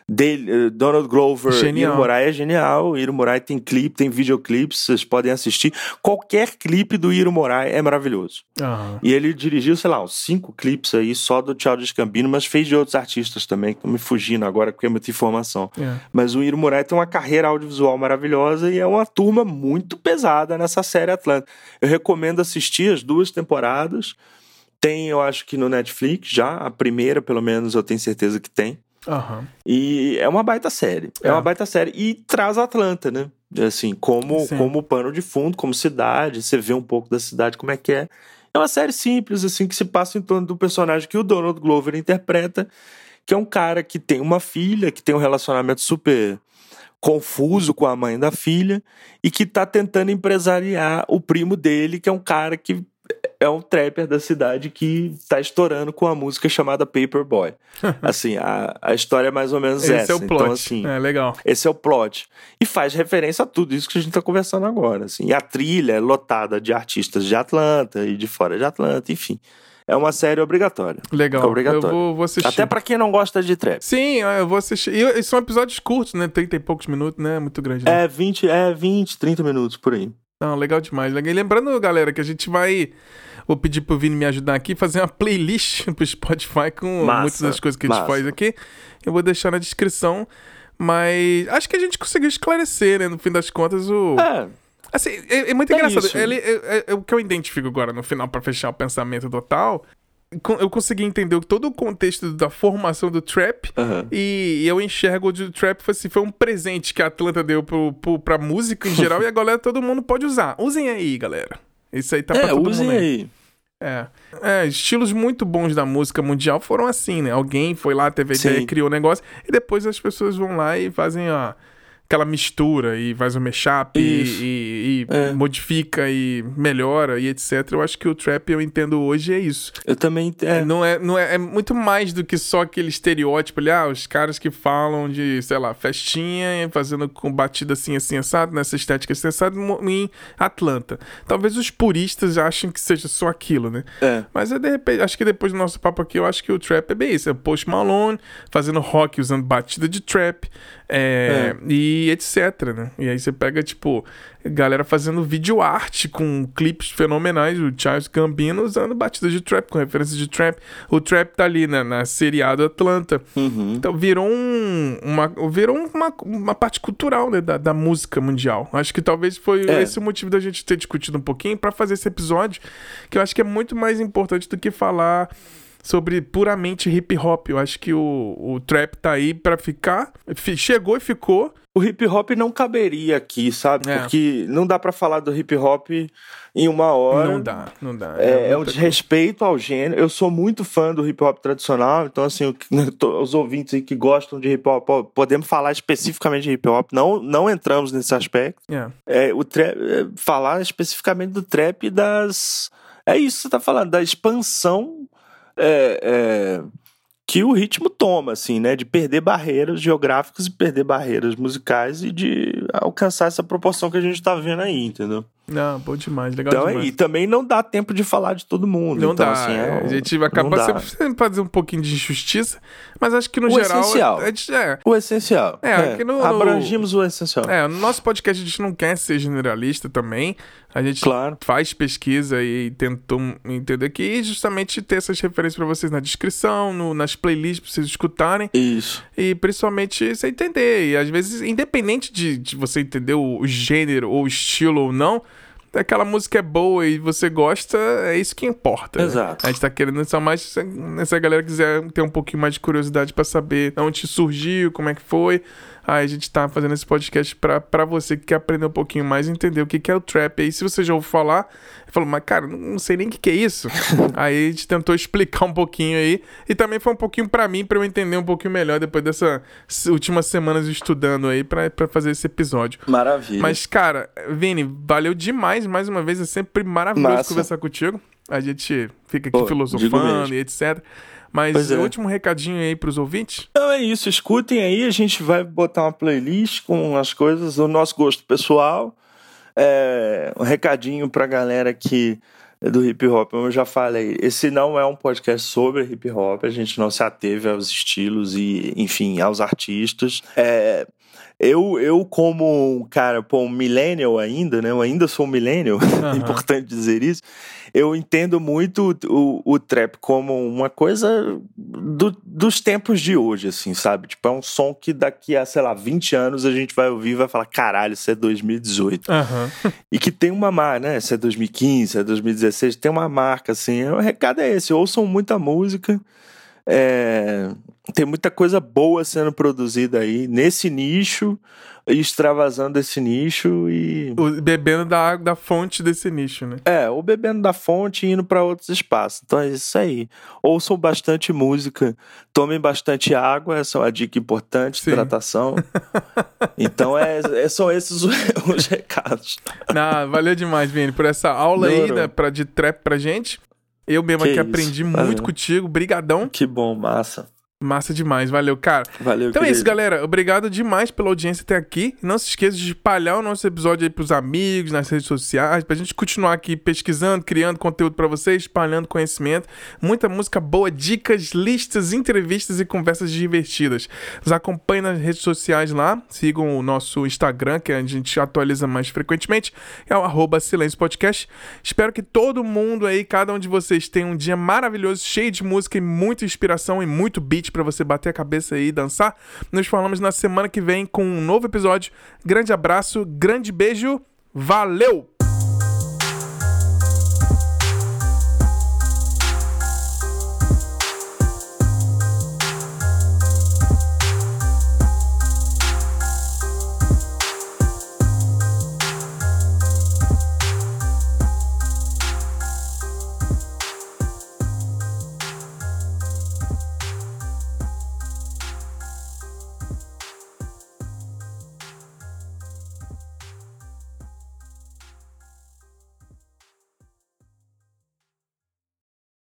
dele, eh, Donald Glover e Iro Murai é genial. Iro Murai tem clipe, tem videoclipes, vocês podem assistir. Qualquer clipe do Iro Murai é maravilhoso. Uhum. E ele dirigiu, sei lá, uns cinco clipes aí só do Childish Gambino, mas fez de outros artistas também, que estão me fugindo agora porque é muita informação. Yeah. Mas o Iro Murai tem uma carreira audiovisual maravilhosa e é uma turma muito pesada nessa série Atlanta. Eu recomendo assistir as duas temporadas. Tem, eu acho que no Netflix já, a primeira, pelo menos, eu tenho certeza que tem. Uhum. E é uma baita série. É. é. uma baita série. E traz Atlanta, né? Assim, como, como pano de fundo, como cidade. Você vê um pouco da cidade, como é que é. É uma série simples, assim, que se passa em torno do personagem que o Donald Glover interpreta, que é um cara que tem uma filha, que tem um relacionamento super confuso com a mãe da filha e que tá tentando empresariar o primo dele, que é um cara que é um trapper da cidade que tá estourando com a música chamada Paperboy. assim, a, a história é mais ou menos esse essa. Esse é o plot. Então, assim, é legal. Esse é o plot. E faz referência a tudo isso que a gente tá conversando agora. Assim. E a trilha é lotada de artistas de Atlanta e de fora de Atlanta, enfim. É uma série obrigatória. Legal. Obrigatória. Eu vou, vou, assistir. Até pra quem não gosta de trap. Sim, eu vou assistir. E são episódios curtos, né? 30 e poucos minutos, né? Muito grande. Né? É, 20, é 20, 30 minutos por aí. Não, legal demais. E lembrando, galera, que a gente vai Vou pedir pro Vini me ajudar aqui, fazer uma playlist pro Spotify com massa, muitas das coisas que a gente massa. faz aqui. Eu vou deixar na descrição. Mas acho que a gente conseguiu esclarecer, né? No fim das contas, o. É. Assim, é, é muito é engraçado. Ele, é, é, é, o que eu identifico agora no final para fechar o pensamento total. Eu consegui entender todo o contexto da formação do trap uhum. e eu enxergo o trap foi, assim, foi um presente que a Atlanta deu pro, pro, pra música em geral e a galera todo mundo pode usar. Usem aí, galera. Isso aí tá é, pra todo usem mundo aí. É. é. estilos muito bons da música mundial foram assim, né? Alguém foi lá, teve a ideia, criou o um negócio, e depois as pessoas vão lá e fazem a aquela mistura e faz um mashup e, e, e é. modifica e melhora e etc. Eu acho que o trap eu entendo hoje é isso. Eu também é. não é não é, é muito mais do que só aquele estereótipo ali, ah, os caras que falam de, sei lá, festinha fazendo com batida assim assim assado, nessa estética assim assado em Atlanta. Talvez os puristas achem que seja só aquilo, né? É. Mas é de repente, acho que depois do nosso papo aqui, eu acho que o trap é bem isso, é Post Malone fazendo rock usando batida de trap, é, é. E etc, né? E aí você pega, tipo, galera fazendo vídeo arte com clipes fenomenais. O Charles Gambino usando batidas de trap, com referências de trap. O trap tá ali né, na seriado Atlanta. Uhum. Então virou, um, uma, virou uma, uma parte cultural né, da, da música mundial. Acho que talvez foi é. esse o motivo da gente ter discutido um pouquinho para fazer esse episódio, que eu acho que é muito mais importante do que falar sobre puramente hip hop. Eu acho que o, o trap tá aí para ficar. Chegou e ficou. O hip hop não caberia aqui, sabe? É. Porque não dá para falar do hip hop em uma hora. Não dá, não dá. É, é, é um desrespeito ao gênero. Eu sou muito fã do hip hop tradicional, então, assim, os ouvintes aí que gostam de hip hop, podemos falar especificamente de hip hop. Não, não entramos nesse aspecto. Yeah. É. é, o trap, é, falar especificamente do trap e das. É isso que você tá falando, da expansão é, é, que o ritmo toma, assim, né? De perder barreiras geográficas e perder barreiras musicais e de alcançar essa proporção que a gente tá vendo aí, entendeu? Não, bom demais, legal então, demais. E também não dá tempo de falar de todo mundo. Não então, dá. Assim, é, a gente acaba sempre fazer um pouquinho de injustiça, mas acho que no o geral. Essencial. É, é, o essencial. É, é. No, abrangimos o essencial. É, no nosso podcast a gente não quer ser generalista também. A gente claro. faz pesquisa e tentou entender aqui e justamente ter essas referências para vocês na descrição, no, nas playlists para vocês escutarem. Isso. E principalmente você entender. E às vezes, independente de, de você entender o, o gênero ou o estilo ou não, aquela música é boa e você gosta, é isso que importa. Né? Exato. Né? A gente tá querendo só mais se a galera quiser ter um pouquinho mais de curiosidade para saber onde surgiu, como é que foi. Aí a gente tá fazendo esse podcast pra, pra você que quer aprender um pouquinho mais e entender o que, que é o trap. Aí se você já ouviu falar, falou, mas cara, não sei nem o que, que é isso. aí a gente tentou explicar um pouquinho aí. E também foi um pouquinho para mim, para eu entender um pouquinho melhor depois dessas últimas semanas estudando aí para fazer esse episódio. Maravilha. Mas, cara, Vini, valeu demais mais uma vez. É sempre maravilhoso Massa. conversar contigo. A gente fica aqui Pô, filosofando e etc. Mas é. último recadinho aí pros ouvintes? Então é isso, escutem aí, a gente vai botar uma playlist com as coisas do nosso gosto pessoal. É, um recadinho pra galera que é do hip hop, como eu já falei, esse não é um podcast sobre hip hop, a gente não se ateve aos estilos e, enfim, aos artistas. É, eu, eu como, cara, pô, um millennial ainda, né? Eu ainda sou um millennial, uhum. é importante dizer isso. Eu entendo muito o, o trap como uma coisa do, dos tempos de hoje, assim, sabe? Tipo, é um som que daqui a, sei lá, 20 anos a gente vai ouvir e vai falar, caralho, isso é 2018. Uhum. E que tem uma marca, né? Isso é 2015, isso é 2016, tem uma marca, assim. O recado é esse, ouçam muita música. É, tem muita coisa boa sendo produzida aí nesse nicho, extravasando esse nicho e. O, bebendo da água da fonte desse nicho, né? É, ou bebendo da fonte e indo para outros espaços. Então é isso aí. Ouçam bastante música, tomem bastante água, essa é uma dica importante, Sim. hidratação. então é, é, são esses os, os recados. Não, valeu demais, Vini, por essa aula aí né, pra, de trap pra gente. Eu mesmo que aqui isso. aprendi muito Valeu. contigo. Brigadão. Que bom, massa. Massa demais, valeu, cara. Valeu, Então querido. é isso, galera. Obrigado demais pela audiência até aqui. Não se esqueça de espalhar o nosso episódio aí pros amigos, nas redes sociais, pra gente continuar aqui pesquisando, criando conteúdo para vocês, espalhando conhecimento. Muita música boa, dicas, listas, entrevistas e conversas divertidas. Nos acompanhem nas redes sociais lá, sigam o nosso Instagram, que a gente atualiza mais frequentemente, é o arroba Silêncio Podcast. Espero que todo mundo aí, cada um de vocês, tenha um dia maravilhoso, cheio de música e muita inspiração e muito beat para você bater a cabeça e dançar. Nos falamos na semana que vem com um novo episódio. Grande abraço, grande beijo, valeu!